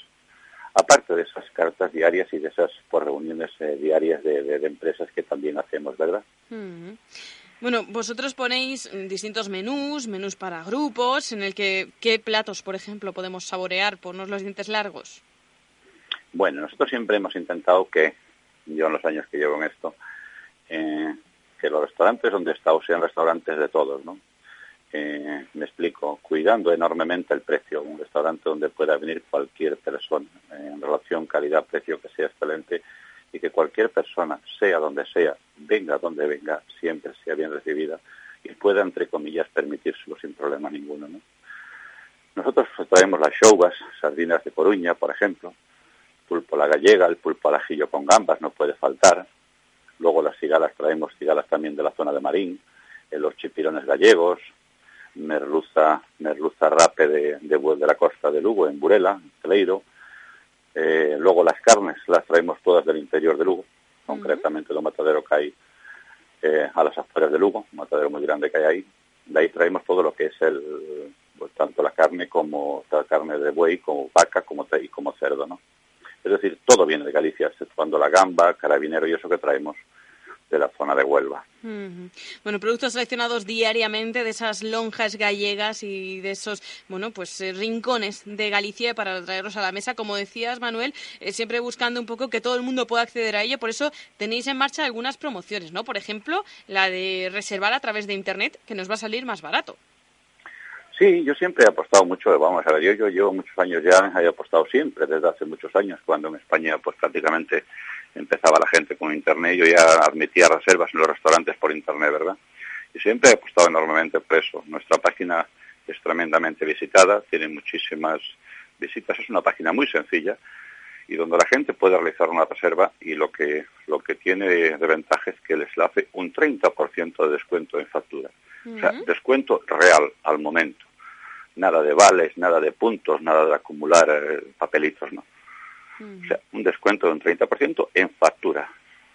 aparte de esas cartas diarias y de esas pues, reuniones eh, diarias de, empresas que también hacemos, ¿verdad? Mm. Bueno, vosotros ponéis distintos menús, menús para grupos, en el que qué platos, por ejemplo, podemos saborear, ponernos los dientes largos. Bueno, nosotros siempre hemos intentado que, yo en los años que llevo en esto, eh, que los restaurantes donde he sean restaurantes de todos, ¿no? Eh, me explico, cuidando enormemente el precio, un restaurante donde pueda venir cualquier persona en relación calidad-precio que sea excelente y que cualquier persona, sea donde sea, venga donde venga, siempre sea bien recibida y pueda, entre comillas, permitírselo sin problema ninguno. Nosotros traemos las showas, sardinas de Coruña, por ejemplo, pulpo a la gallega, el pulpo al ajillo con gambas no puede faltar, luego las cigalas traemos cigalas también de la zona de Marín, los chipirones gallegos, merluza, merluza rape de, de, la costa de Lugo, en Burela, en Celeiro. Eh, luego las carnes las traemos todas del interior de Lugo, concretamente de matadero que hay eh, a las afueras de Lugo, un matadero muy grande que hay ahí. De ahí traemos todo lo que es el, pues, tanto la carne como la carne de buey, como vaca, como y como cerdo, ¿no? Es decir, todo viene de Galicia, cuando la gamba, carabinero y eso que traemos de la zona de Huelva. Bueno, productos seleccionados diariamente de esas lonjas gallegas y de esos, bueno, pues eh, rincones de Galicia para traerlos a la mesa, como decías, Manuel, eh, siempre buscando un poco que todo el mundo pueda acceder a ello, por eso tenéis en marcha algunas promociones, ¿no? Por ejemplo, la de reservar a través de internet, que nos va a salir más barato. Sí, yo siempre he apostado mucho, vamos a ver, yo, yo llevo muchos años ya, he apostado siempre, desde hace muchos años, cuando en España pues prácticamente empezaba la gente con Internet, yo ya admitía reservas en los restaurantes por Internet, ¿verdad? Y siempre he apostado enormemente por eso. Nuestra página es tremendamente visitada, tiene muchísimas visitas, es una página muy sencilla y donde la gente puede realizar una reserva y lo que, lo que tiene de ventaja es que les hace un 30% de descuento en factura. O sea, descuento real al momento nada de vales, nada de puntos, nada de acumular eh, papelitos, ¿no? O sea, un descuento de un 30% en factura.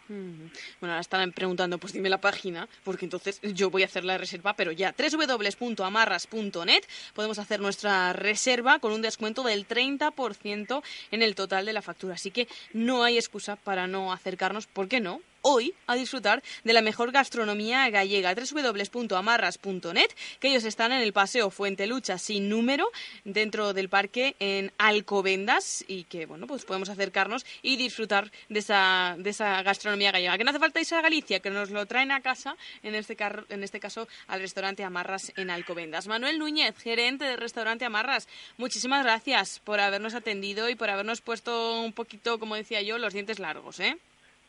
Bueno, ahora están preguntando, pues dime la página, porque entonces yo voy a hacer la reserva, pero ya, www.amarras.net, podemos hacer nuestra reserva con un descuento del 30% en el total de la factura. Así que no hay excusa para no acercarnos, ¿por qué no? Hoy a disfrutar de la mejor gastronomía gallega. www.amarras.net, que ellos están en el Paseo Fuente Lucha sin número, dentro del parque en Alcobendas, y que, bueno, pues podemos acercarnos y disfrutar de esa, de esa gastronomía gallega. Que no hace falta irse a Galicia, que nos lo traen a casa, en este, en este caso al restaurante Amarras en Alcobendas. Manuel Núñez, gerente del restaurante Amarras, muchísimas gracias por habernos atendido y por habernos puesto un poquito, como decía yo, los dientes largos, ¿eh?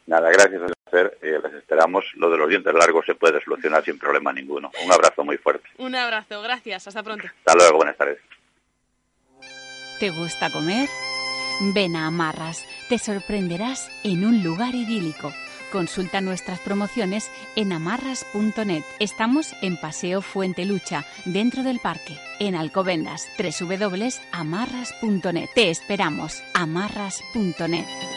Nada, gracias hacer. Eh, les esperamos. Lo de los dientes largos se puede solucionar sin problema ninguno. Un abrazo muy fuerte. Un abrazo, gracias. Hasta pronto. Hasta luego, buenas tardes. ¿Te gusta comer? Ven a Amarras te sorprenderás en un lugar idílico. Consulta nuestras promociones en amarras.net. Estamos en Paseo Fuente Lucha, dentro del parque, en Alcobendas, www.amarras.net. Te esperamos, amarras.net.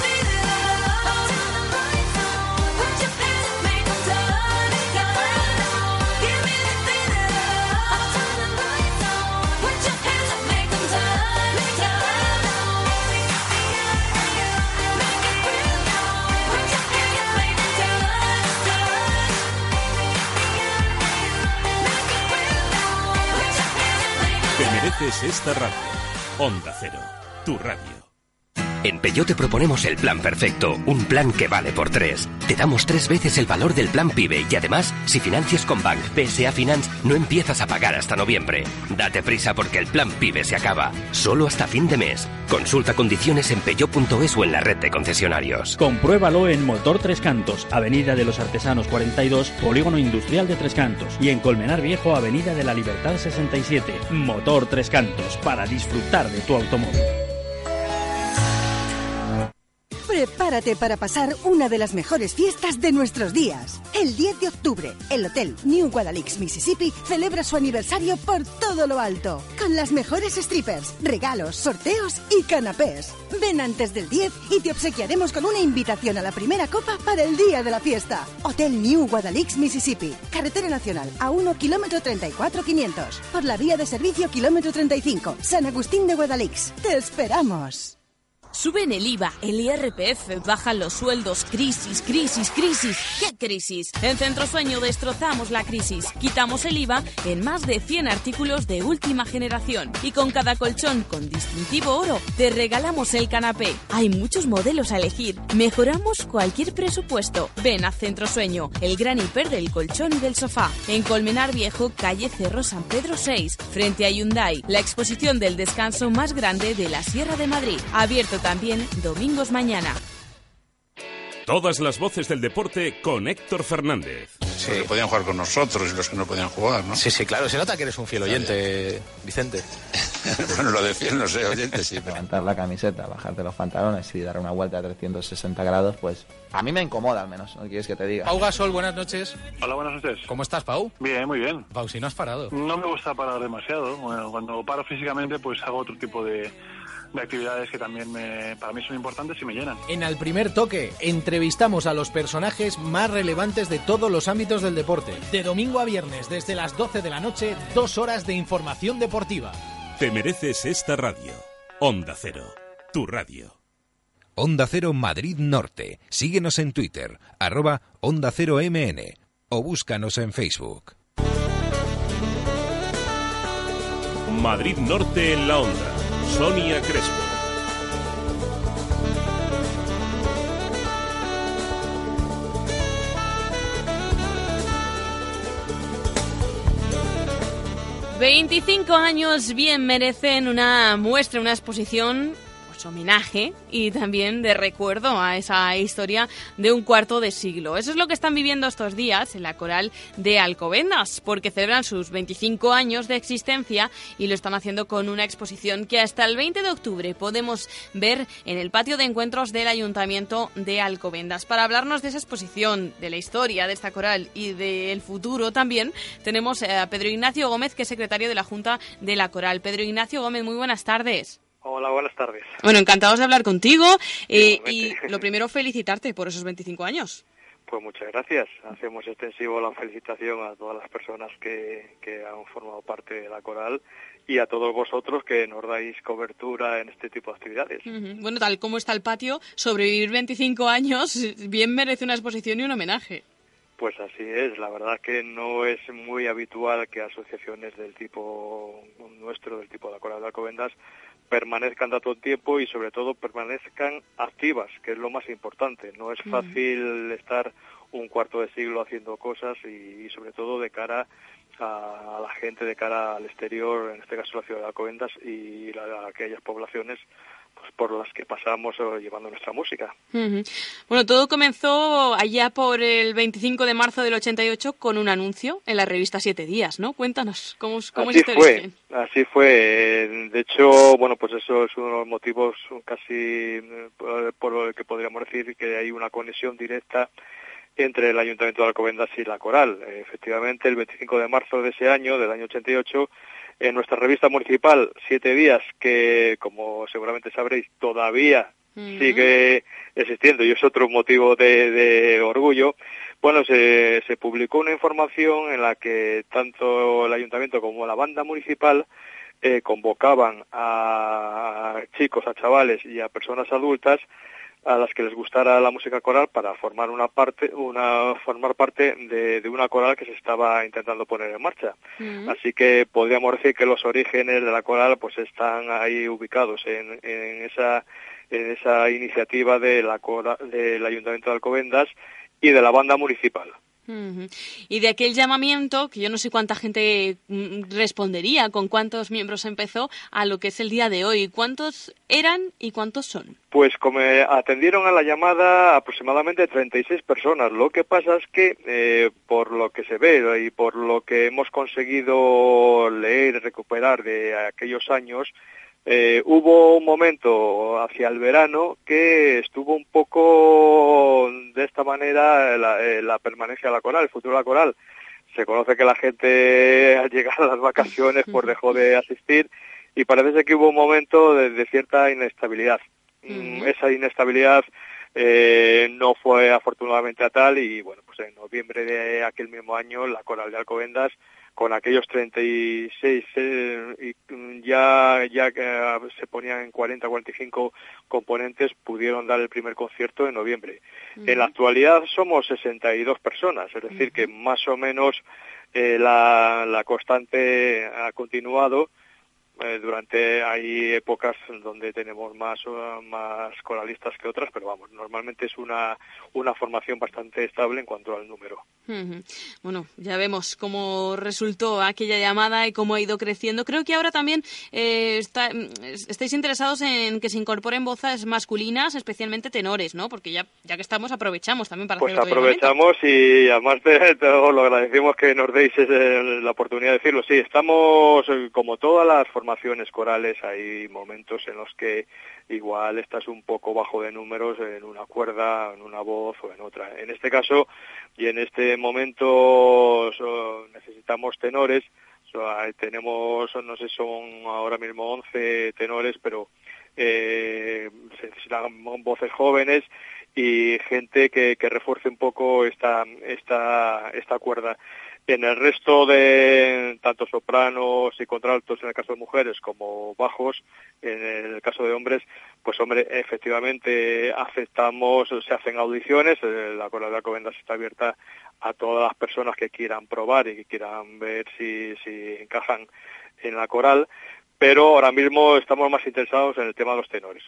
Mereces esta radio. Onda Cero, tu radio. En Peugeot te proponemos el plan perfecto, un plan que vale por tres. Te damos tres veces el valor del plan PIBE y además, si financias con Bank PSA Finance, no empiezas a pagar hasta noviembre. Date prisa porque el plan PIBE se acaba, solo hasta fin de mes. Consulta condiciones en peugeot.es o en la red de concesionarios. Compruébalo en Motor Tres Cantos, Avenida de los Artesanos 42, Polígono Industrial de Tres Cantos. Y en Colmenar Viejo, Avenida de la Libertad 67. Motor Tres Cantos, para disfrutar de tu automóvil. Prepárate para pasar una de las mejores fiestas de nuestros días. El 10 de octubre, el Hotel New Guadalix, Mississippi, celebra su aniversario por todo lo alto, con las mejores strippers, regalos, sorteos y canapés. Ven antes del 10 y te obsequiaremos con una invitación a la primera copa para el día de la fiesta. Hotel New Guadalix, Mississippi, carretera nacional a 1 kilómetro 34 500, por la vía de servicio kilómetro 35, San Agustín de Guadalix. ¡Te esperamos! Suben el IVA, el IRPF, bajan los sueldos, crisis, crisis, crisis. ¿Qué crisis? En Centro Sueño destrozamos la crisis. Quitamos el IVA en más de 100 artículos de última generación. Y con cada colchón con distintivo oro, te regalamos el canapé. Hay muchos modelos a elegir. Mejoramos cualquier presupuesto. Ven a Centro Sueño, el gran hiper del colchón y del sofá. En Colmenar Viejo, calle Cerro San Pedro 6, frente a Hyundai. La exposición del descanso más grande de la Sierra de Madrid. Abierto también domingos mañana. Todas las voces del deporte con Héctor Fernández. Sí. Los que podían jugar con nosotros y los que no podían jugar, ¿no? Sí, sí, claro. Se nota que eres un fiel oyente, Vicente. bueno, lo de fiel no sé, oyente sí. pero- Levantar la camiseta, bajarte los pantalones y dar una vuelta a 360 grados, pues a mí me incomoda al menos, ¿no quieres que te diga? Pau Gasol, buenas noches. Hola, buenas noches. ¿Cómo estás, Pau? Bien, muy bien. Pau, si no has parado. No me gusta parar demasiado. Bueno, cuando paro físicamente, pues hago otro tipo de, de actividades que también me- para mí son importantes y me llenan. En Al Primer Toque entrevistamos a los personajes más relevantes de todos los ámbitos del deporte. De domingo a viernes, desde las 12 de la noche, dos horas de información deportiva. Te mereces esta radio. Onda Cero, tu radio. Onda Cero Madrid Norte. Síguenos en Twitter, arroba Onda Cero MN o búscanos en Facebook. Madrid Norte en la onda. Sonia Crespo. ...25 años bien merecen una muestra, una exposición... Homenaje y también de recuerdo a esa historia de un cuarto de siglo. Eso es lo que están viviendo estos días en la coral de Alcobendas, porque celebran sus 25 años de existencia y lo están haciendo con una exposición que hasta el 20 de octubre podemos ver en el patio de encuentros del Ayuntamiento de Alcobendas. Para hablarnos de esa exposición, de la historia de esta coral y del futuro también, tenemos a Pedro Ignacio Gómez, que es secretario de la Junta de la Coral. Pedro Ignacio Gómez, muy buenas tardes. Hola, buenas tardes. Bueno, encantados de hablar contigo eh, y lo primero felicitarte por esos 25 años. Pues muchas gracias. Hacemos extensivo la felicitación a todas las personas que, que han formado parte de la coral y a todos vosotros que nos dais cobertura en este tipo de actividades. Bueno, tal como está el patio, sobrevivir 25 años bien merece una exposición y un homenaje. Pues así es, la verdad que no es muy habitual que asociaciones del tipo nuestro, del tipo de la Coral de Alcobendas, permanezcan tanto tiempo y sobre todo permanezcan activas, que es lo más importante. No es fácil estar un cuarto de siglo haciendo cosas y, y sobre todo de cara a, a la gente, de cara al exterior, en este caso la ciudad de Alcobendas y la- a aquellas poblaciones por las que pasamos llevando nuestra música. Bueno, todo comenzó allá por el 25 de marzo del 88 con un anuncio en la revista Siete Días, ¿no? Cuéntanos, ¿cómo, cómo así es este fue, Así fue. De hecho, bueno, pues eso es uno de los motivos casi por, por el que podríamos decir que hay una conexión directa entre el Ayuntamiento de Alcobendas y la Coral. Efectivamente, el 25 de marzo de ese año, del año 88, en nuestra revista municipal, Siete Días, que como seguramente sabréis, todavía sigue existiendo y es otro motivo de, orgullo, bueno, se, se publicó una información en la que tanto el ayuntamiento como la banda municipal eh, convocaban a chicos, a chavales y a personas adultas a las que les gustara la música coral para formar una parte, una formar parte de, una coral que se estaba intentando poner en marcha. Mm. Así que podríamos decir que los orígenes de la coral pues están ahí ubicados en, en esa en esa iniciativa de la del Ayuntamiento de Alcobendas y de la banda municipal. Y de aquel llamamiento, que yo no sé cuánta gente mm, respondería, con cuántos miembros empezó, a lo que es el día de hoy. ¿Cuántos eran y cuántos son? Pues como atendieron a la llamada aproximadamente 36 personas. Lo que pasa es que, eh, por lo que se ve y por lo que hemos conseguido leer recuperar de aquellos años, eh, hubo un momento hacia el verano que estuvo un poco de esta manera la, eh, la permanencia de la coral, el futuro de la coral. Se conoce que la gente al llegar a las vacaciones pues dejó de asistir y parece ser que hubo un momento de, cierta inestabilidad. Esa inestabilidad eh, no fue afortunadamente a tal y bueno, pues en noviembre de aquel mismo año la coral de Alcobendas con aquellos 36 eh, y mm, ya ya que ah, se ponían en 40 45 componentes pudieron dar el primer concierto en noviembre. En la actualidad somos 62 personas, es decir que más o menos eh, la, la constante ha continuado eh, durante hay épocas donde tenemos más más coralistas que otras pero vamos normalmente es una una formación bastante estable en cuanto al número. Bueno ya vemos cómo resultó aquella llamada y cómo ha ido creciendo. Creo que ahora también eh, está, estáis interesados en que se incorporen voces masculinas especialmente tenores no porque ya ya que estamos aprovechamos también para pues aprovechamos y además de todo lo agradecemos que nos deis la oportunidad de decirlo. Sí estamos eh, como todas las formaciones corales hay momentos en los que igual estás un poco bajo de números en una cuerda, en una voz o en otra. En este caso y en este momento necesitamos tenores, tenemos, no sé, son ahora mismo 11 tenores, pero eh, se necesitan voces jóvenes y gente que, que refuerce un poco esta, esta, esta cuerda. En el resto de tanto sopranos y contraltos en el caso de mujeres como bajos, en el caso de hombres, pues hombre, efectivamente aceptamos, se hacen audiciones, eh, la Coral de Alcobendas está abierta a todas las personas que quieran probar y que quieran ver si, si encajan en la coral, pero ahora mismo estamos más interesados en el tema de los tenores,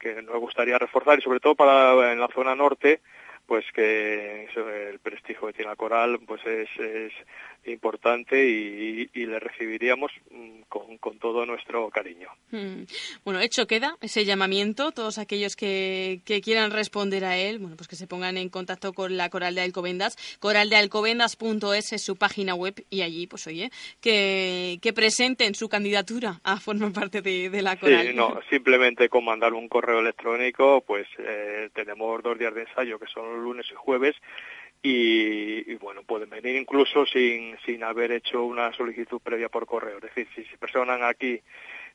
que nos gustaría reforzar y sobre todo para en la zona norte, pues que el prestigio que tiene la coral pues es, es importante y, le recibiríamos mm, con, con, todo nuestro cariño. Mm. Bueno, hecho queda ese llamamiento, todos aquellos que, que, quieran responder a él, bueno, pues que se pongan en contacto con la Coral de Alcobendas, coraldealcobendas.es es su página web y allí, pues oye, que, que presenten su candidatura a formar parte de, la Coral. Sí, no, simplemente con mandar un correo electrónico, pues eh, tenemos dos días de ensayo que son lunes y jueves y, bueno, pueden venir incluso sin, sin haber hecho una solicitud previa por correo. Es decir, si se personan aquí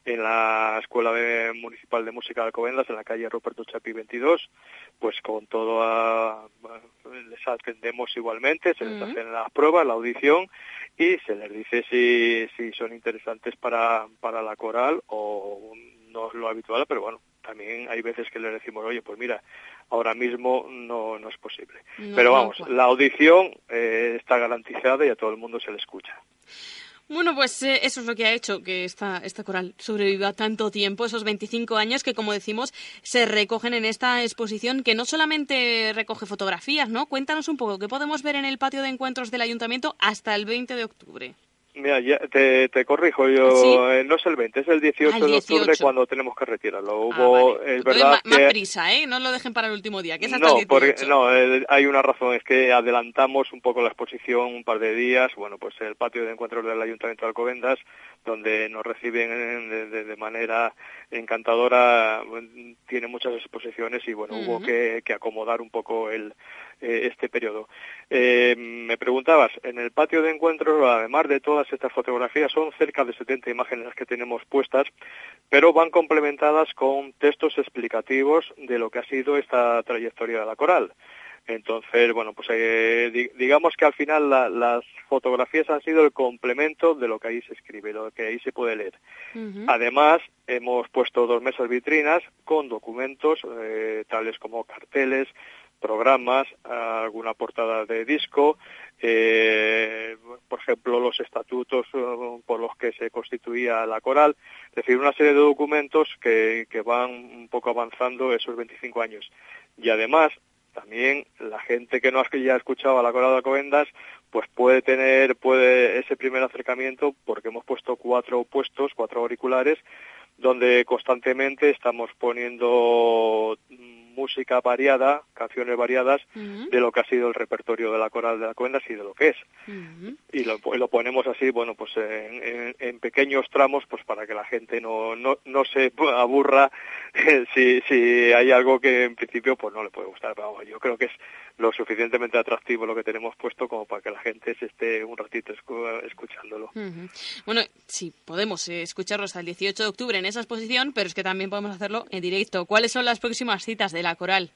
en la Escuela Municipal de Música de Alcobendas, en la calle Ruperto Chapi 22, pues con todo a, les atendemos igualmente, se les hacen las pruebas, la audición y se les dice si, si son interesantes para, para la coral o no es lo habitual, pero bueno, también hay veces que le decimos, oye, pues mira, ahora mismo no, no es posible. Pero vamos, la audición eh, está garantizada y a todo el mundo se le escucha. Bueno, pues eh, eso es lo que ha hecho que esta, esta coral sobreviva tanto tiempo, esos 25 años que, como decimos, se recogen en esta exposición que no solamente recoge fotografías, ¿no? Cuéntanos un poco, ¿qué podemos ver en el patio de encuentros del Ayuntamiento hasta el 20 de octubre? Mira, ya te, te corrijo, yo eh, no es el 20, es el 18, Ah, el de octubre 18. cuando tenemos que retirarlo. Ah, Hubo, vale. es verdad más que... prisa, ¿eh? No lo dejen para el último día, que es hasta No, el 18. porque, no eh, hay una razón, es que adelantamos un poco la exposición un par de días, bueno, pues el patio de encuentros del Ayuntamiento de Alcobendas, donde nos reciben eh, de, manera encantadora, tiene muchas exposiciones y bueno, hubo que acomodar un poco el, eh, este periodo. Eh, me preguntabas, en el patio de encuentros, además de todas estas fotografías, son cerca de 70 imágenes las que tenemos puestas, pero van complementadas con textos explicativos de lo que ha sido esta trayectoria de la coral. Entonces, bueno, pues eh, di- digamos que al final la- las fotografías han sido el complemento de lo que ahí se escribe, lo que ahí se puede leer. Además, hemos puesto dos mesas vitrinas con documentos eh, tales como carteles, programas, alguna portada de disco, eh, por ejemplo, los estatutos eh, por los que se constituía la coral, es decir, una serie de documentos que, que van un poco avanzando esos 25 años. Y además, también la gente que no haya escuchado a la coral de Alcobendas, pues puede tener puede ese primer acercamiento porque hemos puesto cuatro puestos, cuatro auriculares, donde constantemente estamos poniendo música variada, canciones variadas de lo que ha sido el repertorio de la coral de Alcobendas y de lo que es y lo, y lo ponemos así, bueno, pues en, en- en pequeños tramos, pues para que la gente no, no, no se aburra si, si hay algo que en principio pues no le puede gustar. Pero vamos, yo creo que es lo suficientemente atractivo lo que tenemos puesto como para que la gente se esté un ratito escu- escuchándolo. Bueno, sí, podemos eh, escucharlo hasta el 18 de octubre en esa exposición, pero es que también podemos hacerlo en directo. ¿Cuáles son las próximas citas de la coral?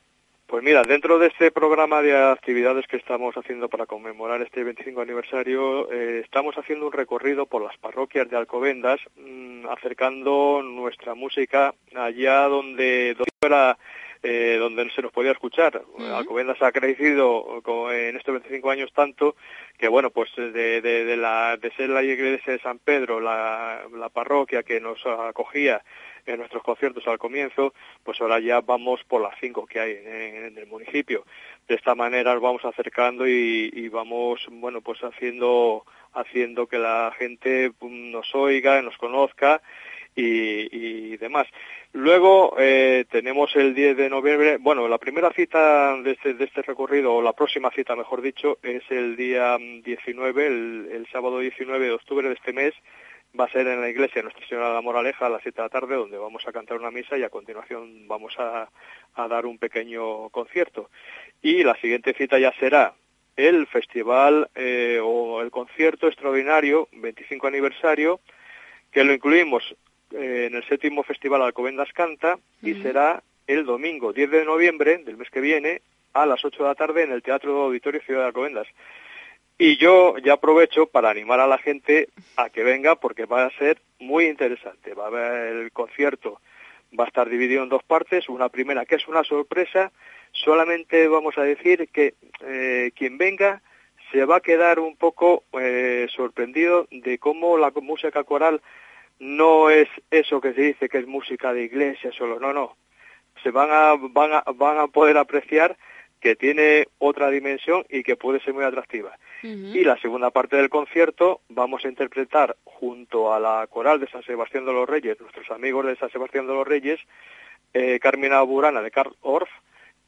Pues mira, dentro de este programa de actividades que estamos haciendo para conmemorar este 25 aniversario, eh, estamos haciendo un recorrido por las parroquias de Alcobendas, mm, acercando nuestra música allá donde, donde era eh, donde se nos podía escuchar. Alcobendas ha crecido en estos 25 años tanto que, bueno, pues de, de, de la, de ser la iglesia de San Pedro, la, la parroquia que nos acogía en nuestros conciertos al comienzo, pues ahora ya vamos por las cinco que hay en, el municipio. De esta manera nos vamos acercando y, vamos, bueno, pues haciendo haciendo que la gente mm, nos oiga, nos conozca y, demás. Luego eh, tenemos el 10 de noviembre, bueno, la primera cita de este, de este recorrido, o la próxima cita, mejor dicho, es el día mm, 19, el, el sábado 19 de octubre de este mes, va a ser en la iglesia Nuestra Señora de la Moraleja a las 7 de la tarde, donde vamos a cantar una misa y a continuación vamos a, a dar un pequeño concierto. Y la siguiente cita ya será el festival eh, o el concierto extraordinario 25 aniversario, que lo incluimos eh, en el séptimo festival Alcobendas Canta y será el domingo 10 de noviembre del mes que viene a las 8 de la tarde en el Teatro Auditorio Ciudad de Alcobendas. Y yo ya aprovecho para animar a la gente a que venga porque va a ser muy interesante. Va a haber el concierto, va a estar dividido en dos partes. Una primera que es una sorpresa. Solamente vamos a decir que eh, quien venga se va a quedar un poco eh, sorprendido de cómo la música coral no es eso que se dice que es música de iglesia solo. No, no. Se van a, van a, van a poder apreciar que tiene otra dimensión y que puede ser muy atractiva. Y la segunda parte del concierto vamos a interpretar junto a la coral de San Sebastián de los Reyes, nuestros amigos de San Sebastián de los Reyes, eh, Carmina Burana de Karl Orff,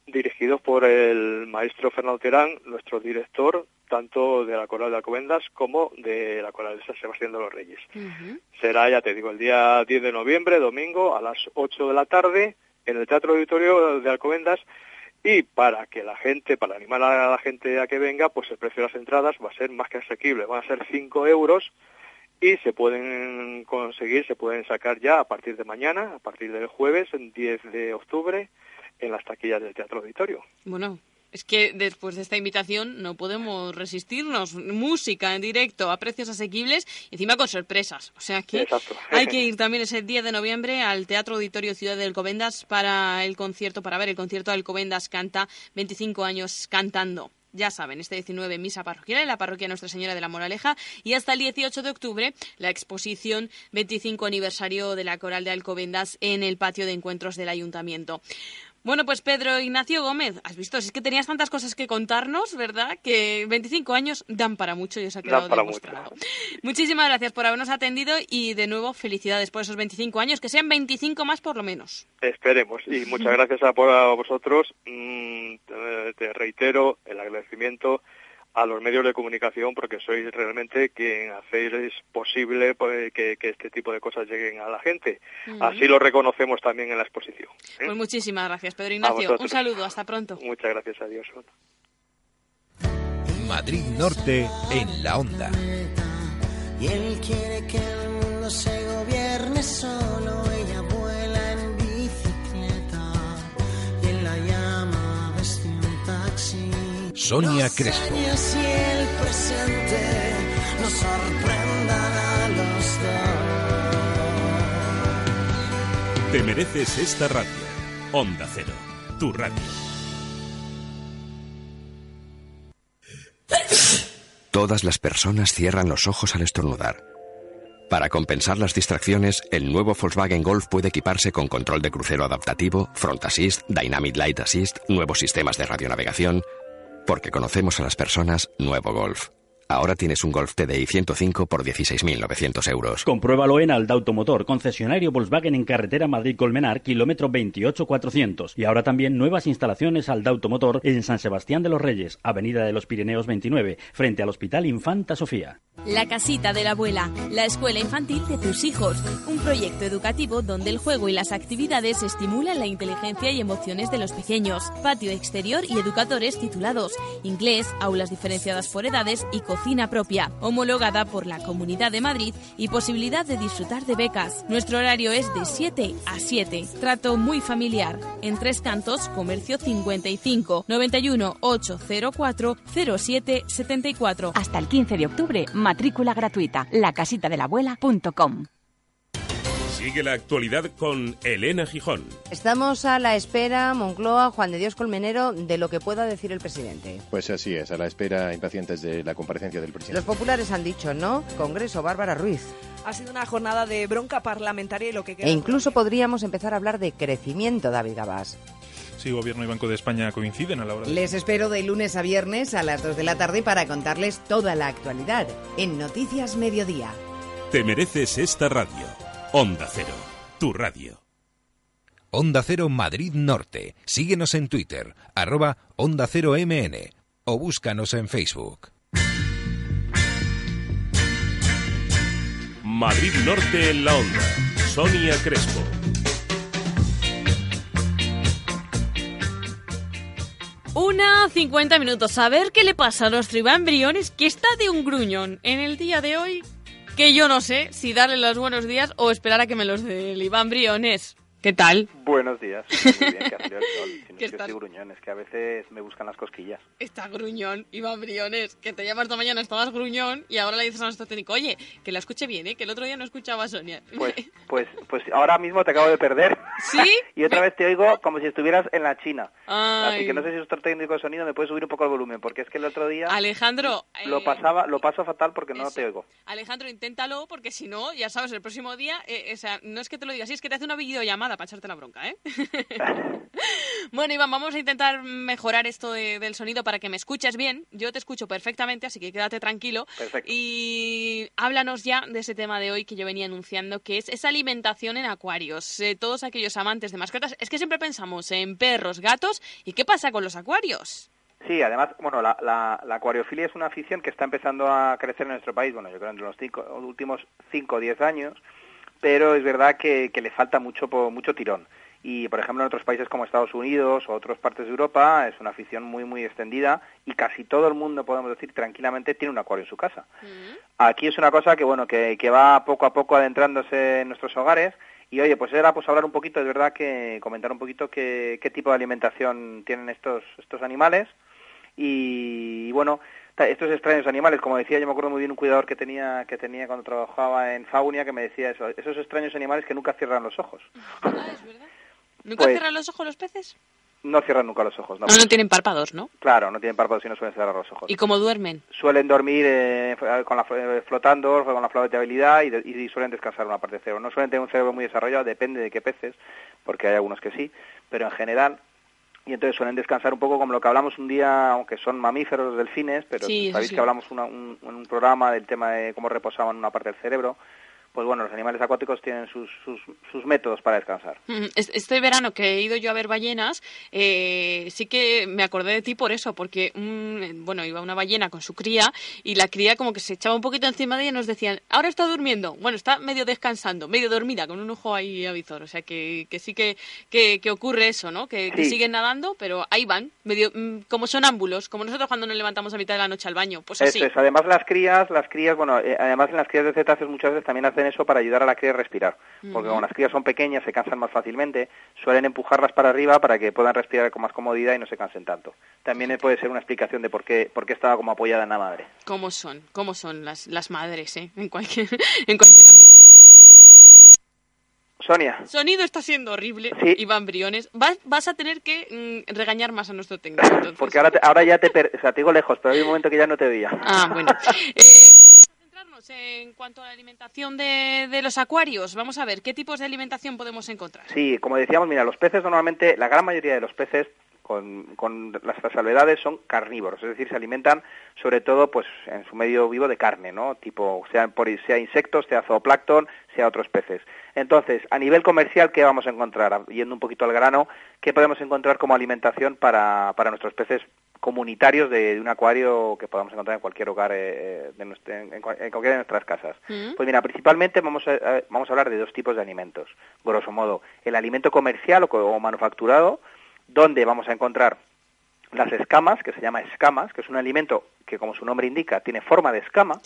dirigidos por el maestro Fernando Terán, nuestro director, tanto de la coral de Alcobendas como de la coral de San Sebastián de los Reyes. Será, ya te digo, el día 10 de noviembre, domingo, a las 8 de la tarde, en el Teatro Auditorio de Alcobendas, y para que la gente, para animar a la gente a que venga, pues el precio de las entradas va a ser más que asequible, van a ser 5 euros y se pueden conseguir, se pueden sacar ya a partir de mañana, a partir del jueves, el 10 de octubre, en las taquillas del Teatro Auditorio. Bueno, es que después de esta invitación no podemos resistirnos. Música en directo a precios asequibles y encima con sorpresas. O sea que Exacto. hay que ir también ese 10 de noviembre al Teatro Auditorio Ciudad de Alcobendas para el concierto, para ver el concierto de Alcobendas Canta, 25 años cantando. Ya saben, este 19 misa parroquial en la parroquia Nuestra Señora de la Moraleja y hasta el 18 de octubre la exposición 25 aniversario de la Coral de Alcobendas en el patio de encuentros del Ayuntamiento. Bueno, pues Pedro Ignacio Gómez, has visto, es que tenías tantas cosas que contarnos, ¿verdad? Que 25 años dan para mucho y os ha quedado demostrado. Muchísimas gracias por habernos atendido y de nuevo felicidades por esos 25 años, que sean 25 más por lo menos. Esperemos y muchas gracias a, a vosotros. Mm, te, te reitero el agradecimiento a los medios de comunicación porque sois realmente quien hacéis posible pues, que, que, este tipo de cosas lleguen a la gente. Uh -huh. Así lo reconocemos también en la exposición. ¿eh? Pues muchísimas gracias, Pedro Ignacio. Un saludo, hasta pronto. Muchas gracias, adiós. Madrid Norte en la onda. Y él quiere que el mundo se gobierne solo, ella vuela en bicicleta y él la llama un taxi. Sonia Crespo. Y el presente nos sorprendan a los dos. Te mereces esta radio. Onda Cero, tu radio. Todas las personas cierran los ojos al estornudar. Para compensar las distracciones, el nuevo Volkswagen Golf puede equiparse con control de crucero adaptativo, Front Assist, Dynamic Light Assist, nuevos sistemas de radionavegación, porque conocemos a las personas, nuevo Golf. Ahora tienes un Golf TDI 105 por 16.900 euros. Compruébalo en Alda Automotor, concesionario Volkswagen en carretera Madrid-Colmenar, kilómetro 28400. Y ahora también nuevas instalaciones Alda Automotor en San Sebastián de los Reyes, avenida de los Pirineos 29, frente al Hospital Infanta Sofía. La casita de la abuela, la escuela infantil de tus hijos. Un proyecto educativo donde el juego y las actividades estimulan la inteligencia y emociones de los pequeños. Patio exterior y educadores titulados. Inglés, aulas diferenciadas por edades y cocina propia, homologada por la Comunidad de Madrid y posibilidad de disfrutar de becas. Nuestro horario es de 7 a 7. Trato muy familiar. En Tres Cantos, Comercio 55 91 804 07 74. Hasta el 15 de octubre, matrícula gratuita. lacasitadelabuela.com. Sigue la actualidad con Elena Gijón. Estamos a la espera, Moncloa, Juan de Dios Colmenero, de lo que pueda decir el presidente. Pues así es, a la espera impacientes de la comparecencia del presidente. Los populares han dicho no. Congreso, Bárbara Ruiz. Ha sido una jornada de bronca parlamentaria y lo que queda... E incluso podríamos empezar a hablar de crecimiento, David Gabás. Sí, Gobierno y Banco de España coinciden a la hora de... Les espero de lunes a viernes a las 2 de la tarde para contarles toda la actualidad en Noticias Mediodía. Te mereces esta radio. Onda Cero, tu radio. Onda Cero Madrid Norte. Síguenos en Twitter, arroba Onda Cero MN o búscanos en Facebook. Madrid Norte en la Onda. Sonia Crespo. Una 50 minutos. A ver qué le pasa a nuestro Iván Briones, que está de un gruñón en el día de hoy, que yo no sé si darle los buenos días o esperar a que me los dé el Iván Briones. ¿Qué tal? Buenos días. Muy bien, que ha salido el sol. Si no, yo estoy gruñón, es que a veces me buscan las cosquillas. Está gruñón, Iván Briones, que te llamas esta mañana, estabas gruñón y ahora le dices a nuestro técnico, oye, que la escuche bien, ¿eh? que el otro día no escuchaba a Sonia. Pues, pues, pues ahora mismo te acabo de perder. ¿Sí? y otra vez te oigo como si estuvieras en la China. Ay. Así que no sé si nuestro técnico de sonido me puede subir un poco el volumen, porque es que el otro día... Alejandro... Lo eh, pasaba, lo paso fatal porque no eso. te oigo. Alejandro, inténtalo, porque si no, ya sabes, el próximo día, eh, o sea, no es que te lo diga así, es que te hace una videollamada para echarte la bronca, ¿eh? bueno, Iván, vamos a intentar mejorar esto de- del sonido para que me escuches bien. Yo te escucho perfectamente, así que quédate tranquilo. Perfecto. Y háblanos ya de ese tema de hoy que yo venía anunciando, que es esa alimentación en acuarios. Eh, todos aquellos amantes de mascotas, es que siempre pensamos en perros, gatos, ¿y qué pasa con los acuarios? Sí, además, bueno, la, la, la acuariofilia es una afición que está empezando a crecer en nuestro país, bueno, yo creo en los cinco, últimos 5 o 10 años, pero es verdad que, que le falta mucho, mucho tirón. Y, por ejemplo, en otros países como Estados Unidos o otras partes de Europa es una afición muy, muy extendida y casi todo el mundo, podemos decir, tranquilamente tiene un acuario en su casa. Aquí es una cosa que, bueno, que, que va poco a poco adentrándose en nuestros hogares y, oye, pues era pues hablar un poquito, es verdad que comentar un poquito qué, qué tipo de alimentación tienen estos, estos animales y, bueno, estos extraños animales, como decía, yo me acuerdo muy bien un cuidador que tenía que tenía cuando trabajaba en Faunia que me decía eso, esos extraños animales que nunca cierran los ojos. ¿Nunca Pues- cierran los ojos los peces? No cierran nunca los ojos, no. No, no tienen párpados, ¿no? Claro, no tienen párpados y no suelen cerrar los ojos. ¿Y cómo duermen? Suelen dormir eh, con la, fl- flotando, con la flotabilidad y, de- y suelen descansar una parte del cerebro. No suelen tener un cerebro muy desarrollado, depende de qué peces, porque hay algunos que sí, pero en general y entonces suelen descansar un poco como lo que hablamos un día, aunque son mamíferos los delfines, pero sabéis que hablamos en un, programa del tema de cómo reposaban una parte del cerebro pues bueno, los animales acuáticos tienen sus, sus, métodos para descansar. Este verano que he ido yo a ver ballenas, eh, sí que me acordé de ti por eso, porque bueno, iba una ballena con su cría y la cría como que se echaba un poquito encima de ella y nos decían, ahora está durmiendo, bueno, está medio descansando, medio dormida, con un ojo ahí avizor, o sea que, que sí que, que, ocurre eso, ¿no? Que, siguen nadando, pero ahí van, medio mm, como sonámbulos, como nosotros cuando nos levantamos a mitad de la noche al baño, pues así. Además las crías, las crías, bueno, eh, además en las crías de cetáceos muchas veces también hacen eso para ayudar a la cría a respirar, porque como las crías son pequeñas, se cansan más fácilmente, suelen empujarlas para arriba para que puedan respirar con más comodidad y no se cansen tanto. También puede ser una explicación de por qué, por qué estaba como apoyada en la madre. ¿Cómo son? ¿Cómo son las, las madres, eh? En cualquier, en cualquier ámbito. Sonia. Sonido está siendo horrible, Iván Briones. Vas, vas a tener que mm, regañar más a nuestro técnico. Porque ahora, ahora ya te, o sea, te digo lejos, pero hay un momento que ya no te veía. Ah, bueno. Eh, en cuanto a la alimentación de, los acuarios. Vamos a ver, ¿qué tipos de alimentación podemos encontrar? Sí, como decíamos, mira, los peces normalmente, la gran mayoría de los peces con, con, las salvedades son carnívoros, es decir, se alimentan sobre todo pues en su medio vivo de carne, ¿no? Tipo, sea, por, sea insectos, sea zooplancton, sea otros peces. Entonces, a nivel comercial, ¿qué vamos a encontrar? Yendo un poquito al grano, ¿qué podemos encontrar como alimentación para, para nuestros peces comunitarios de, un acuario que podamos encontrar en cualquier hogar, eh, de en, cualquiera de nuestras casas? Mm. Pues mira, principalmente vamos a, vamos a hablar de dos tipos de alimentos, grosso modo. El alimento comercial o manufacturado, donde vamos a encontrar las escamas, que se llama escamas, que es un alimento que, como su nombre indica, tiene forma de escama.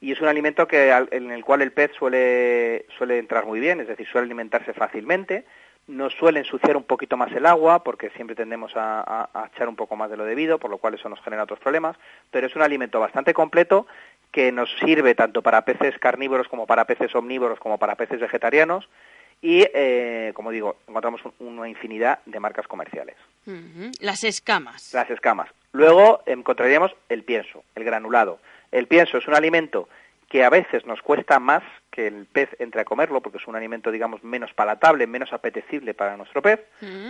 Y es un alimento que, en el cual el pez suele, suele entrar muy bien, es decir, suele alimentarse fácilmente, no suele ensuciar un poquito más el agua, porque siempre tendemos a, a, echar un poco más de lo debido, por lo cual eso nos genera otros problemas, pero es un alimento bastante completo que nos sirve tanto para peces carnívoros como para peces omnívoros como para peces vegetarianos y, eh, como digo, encontramos una infinidad de marcas comerciales. Las escamas. Las escamas. Luego encontraríamos el pienso, el granulado. El pienso es un alimento que a veces nos cuesta más que el pez entre a comerlo, porque es un alimento, digamos, menos palatable, menos apetecible para nuestro pez,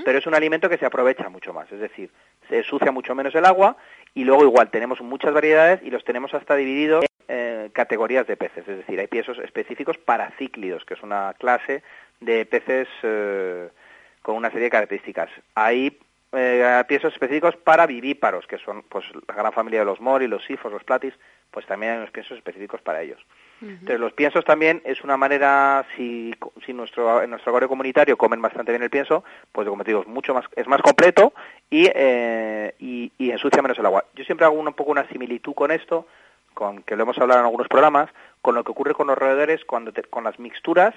pero es un alimento que se aprovecha mucho más, es decir, se sucia mucho menos el agua y luego igual tenemos muchas variedades y los tenemos hasta divididos en eh, categorías de peces, es decir, hay piensos específicos para cíclidos, que es una clase de peces eh, con una serie de características. Hay eh, piensos específicos para vivíparos, que son pues la gran familia de los mori, los sifos, los platis, pues también hay unos piensos específicos para ellos. Entonces los piensos también es una manera, si, si nuestro, en nuestro acuario comunitario comen bastante bien el pienso, pues como te digo, es mucho más, es más completo y, eh, y, ensucia menos el agua. Yo siempre hago un, poco una similitud con esto, con que lo hemos hablado en algunos programas, con lo que ocurre con los roedores cuando con las mixturas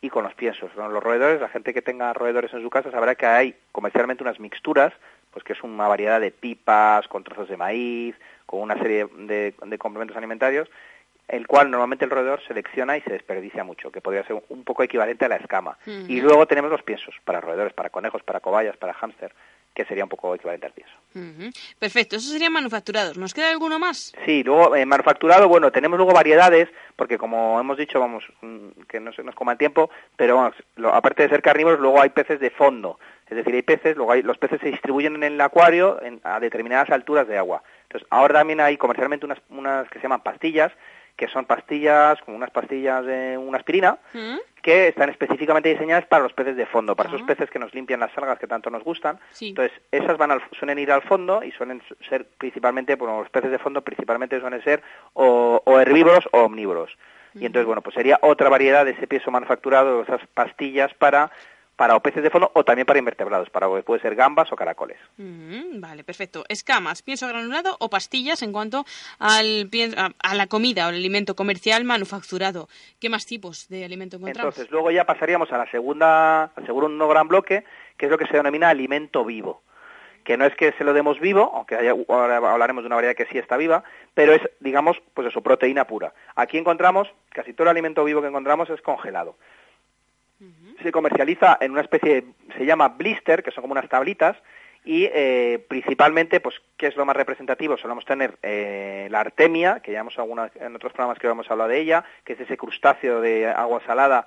y con los piensos. Los roedores, la gente que tenga roedores en su casa sabrá que hay comercialmente unas mixturas, pues que es una variedad de pipas, con trozos de maíz, con una serie de, complementos alimentarios, el cual normalmente el roedor selecciona y se desperdicia mucho, que podría ser un poco equivalente a la escama. Y luego tenemos los piensos, para roedores, para conejos, para cobayas, para hámster que sería un poco equivalente al pienso. Perfecto, eso serían manufacturados. ¿Nos queda alguno más? Sí, luego eh, manufacturado, bueno, tenemos luego variedades, porque como hemos dicho, vamos, mm, que no se nos coma el tiempo, pero vamos, aparte de ser carnívoros, luego hay peces de fondo. Es decir, hay peces, luego hay, los peces se distribuyen en el acuario a determinadas alturas de agua. Entonces, ahora también hay comercialmente unas, unas que se llaman pastillas, que son pastillas, como unas pastillas de una aspirina, ¿Mm? que están específicamente diseñadas para los peces de fondo, para esos ah. peces que nos limpian las algas que tanto nos gustan. Entonces, esas van al, suelen ir al fondo y suelen ser principalmente, bueno, los peces de fondo principalmente suelen ser o, herbívoros o omnívoros. Y entonces, bueno, pues sería otra variedad de ese piezo manufacturado, esas pastillas para para o peces de fondo o también para invertebrados, para puede ser gambas o caracoles. Mm, vale, perfecto. Escamas, pienso granulado o pastillas en cuanto al a, la comida o el alimento comercial manufacturado. ¿Qué más tipos de alimento encontramos? Entonces, luego ya pasaríamos a la segunda, al segundo gran bloque, que es lo que se denomina alimento vivo que no es que se lo demos vivo, aunque ahora hablaremos de una variedad que sí está viva, pero es, digamos, pues eso, proteína pura. Aquí encontramos, casi todo el alimento vivo que encontramos es congelado se comercializa en una especie, se llama blister, que son como unas tablitas, y eh, principalmente, pues, ¿qué es lo más representativo? Solemos tener eh, la artemia, que ya hemos en otros programas que hemos hablado de ella, que es ese crustáceo de agua salada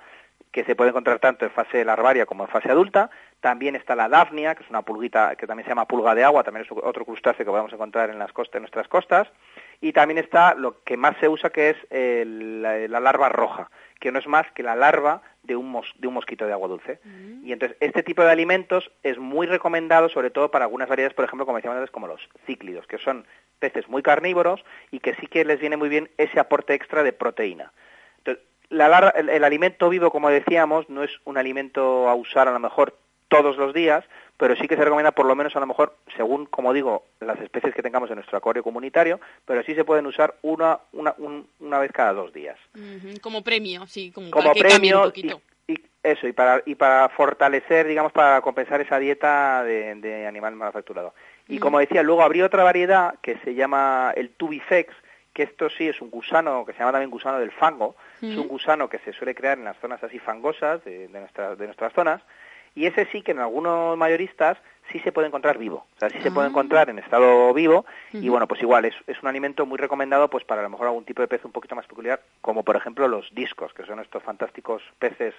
que se puede encontrar tanto en fase larvaria como en fase adulta. También está la dafnia, que es una pulguita que también se llama pulga de agua, también es otro crustáceo que podemos encontrar en, las costas, en nuestras costas. Y también está lo que más se usa, que es la, larva roja, que no es más que la larva de un, de un mosquito de agua dulce. Mm. Y entonces este tipo de alimentos es muy recomendado, sobre todo para algunas variedades, por ejemplo, como decíamos antes, como los cíclidos, que son peces muy carnívoros y que sí que les viene muy bien ese aporte extra de proteína. Entonces, el, alimento vivo, como decíamos, no es un alimento a usar a lo mejor todos los días, pero sí que se recomienda por lo menos a lo mejor, según, como digo, las especies que tengamos en nuestro acuario comunitario, pero sí se pueden usar una, una, una vez cada dos días. Como premio, sí, como, como premio Y, eso, y para, y para fortalecer, digamos, para compensar esa dieta de, animal manufacturado. Y como decía, luego habría otra variedad que se llama el tubifex, que esto sí es un gusano, que se llama también gusano del fango, es un gusano que se suele crear en las zonas así fangosas de, de, de nuestras zonas, y ese sí que en algunos mayoristas sí se puede encontrar vivo, o sea, sí se puede ah. encontrar en estado vivo y bueno, pues igual es, es un alimento muy recomendado pues para a lo mejor algún tipo de pez un poquito más peculiar, como por ejemplo los discos, que son estos fantásticos peces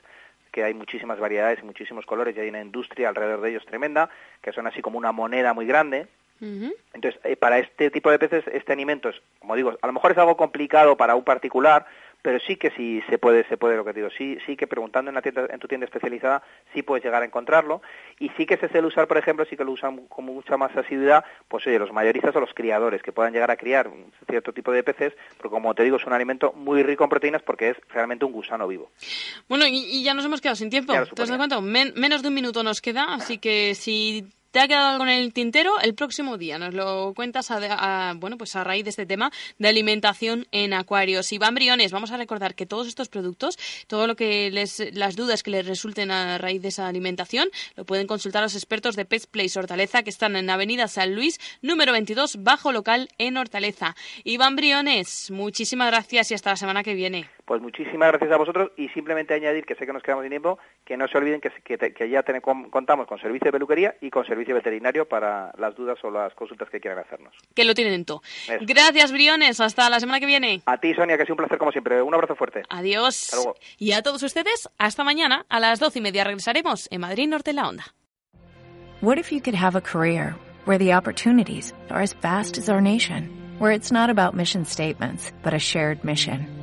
que hay muchísimas variedades y muchísimos colores y hay una industria alrededor de ellos tremenda, que son así como una moneda muy grande. Entonces, eh, para este tipo de peces, este alimento es, como digo, a lo mejor es algo complicado para un particular, pero sí que sí se puede, se puede lo que digo, sí, sí que preguntando en, la tienda, en tu tienda especializada sí puedes llegar a encontrarlo y sí que se suele usar, por ejemplo, sí que lo usan con mucha más asiduidad, pues oye, los mayoristas o los criadores que puedan llegar a criar cierto tipo de peces, porque como te digo, es un alimento muy rico en proteínas porque es realmente un gusano vivo. Bueno, y, ya nos hemos quedado sin tiempo. ¿Te das cuenta? menos de un minuto nos queda, así que si ¿Te ha quedado algo en el tintero? El próximo día nos lo cuentas a, bueno, pues a raíz de este tema de alimentación en acuarios. Iván Briones, vamos a recordar que todos estos productos, todo lo que les, las dudas que les resulten a raíz de esa alimentación, lo pueden consultar los expertos de Pets Place Hortaleza que están en Avenida San Luis, número 22, bajo local en Hortaleza. Iván Briones, muchísimas gracias y hasta la semana que viene. Pues muchísimas gracias a vosotros y simplemente añadir, que sé que nos quedamos sin tiempo, que no se olviden que, que, ya contamos con servicio de peluquería y con servicio veterinario para las dudas o las consultas que quieran hacernos. Que lo tienen en todo. Gracias, Briones. Hasta la semana que viene. A ti, Sonia, que ha sido un placer como siempre. Un abrazo fuerte. Adiós. Y a todos ustedes, hasta mañana. A las doce y media regresaremos en Madrid Norte en la Onda. What if you could have a career where the opportunities are as vast as our nation, where it's not about mission statements, but a shared mission?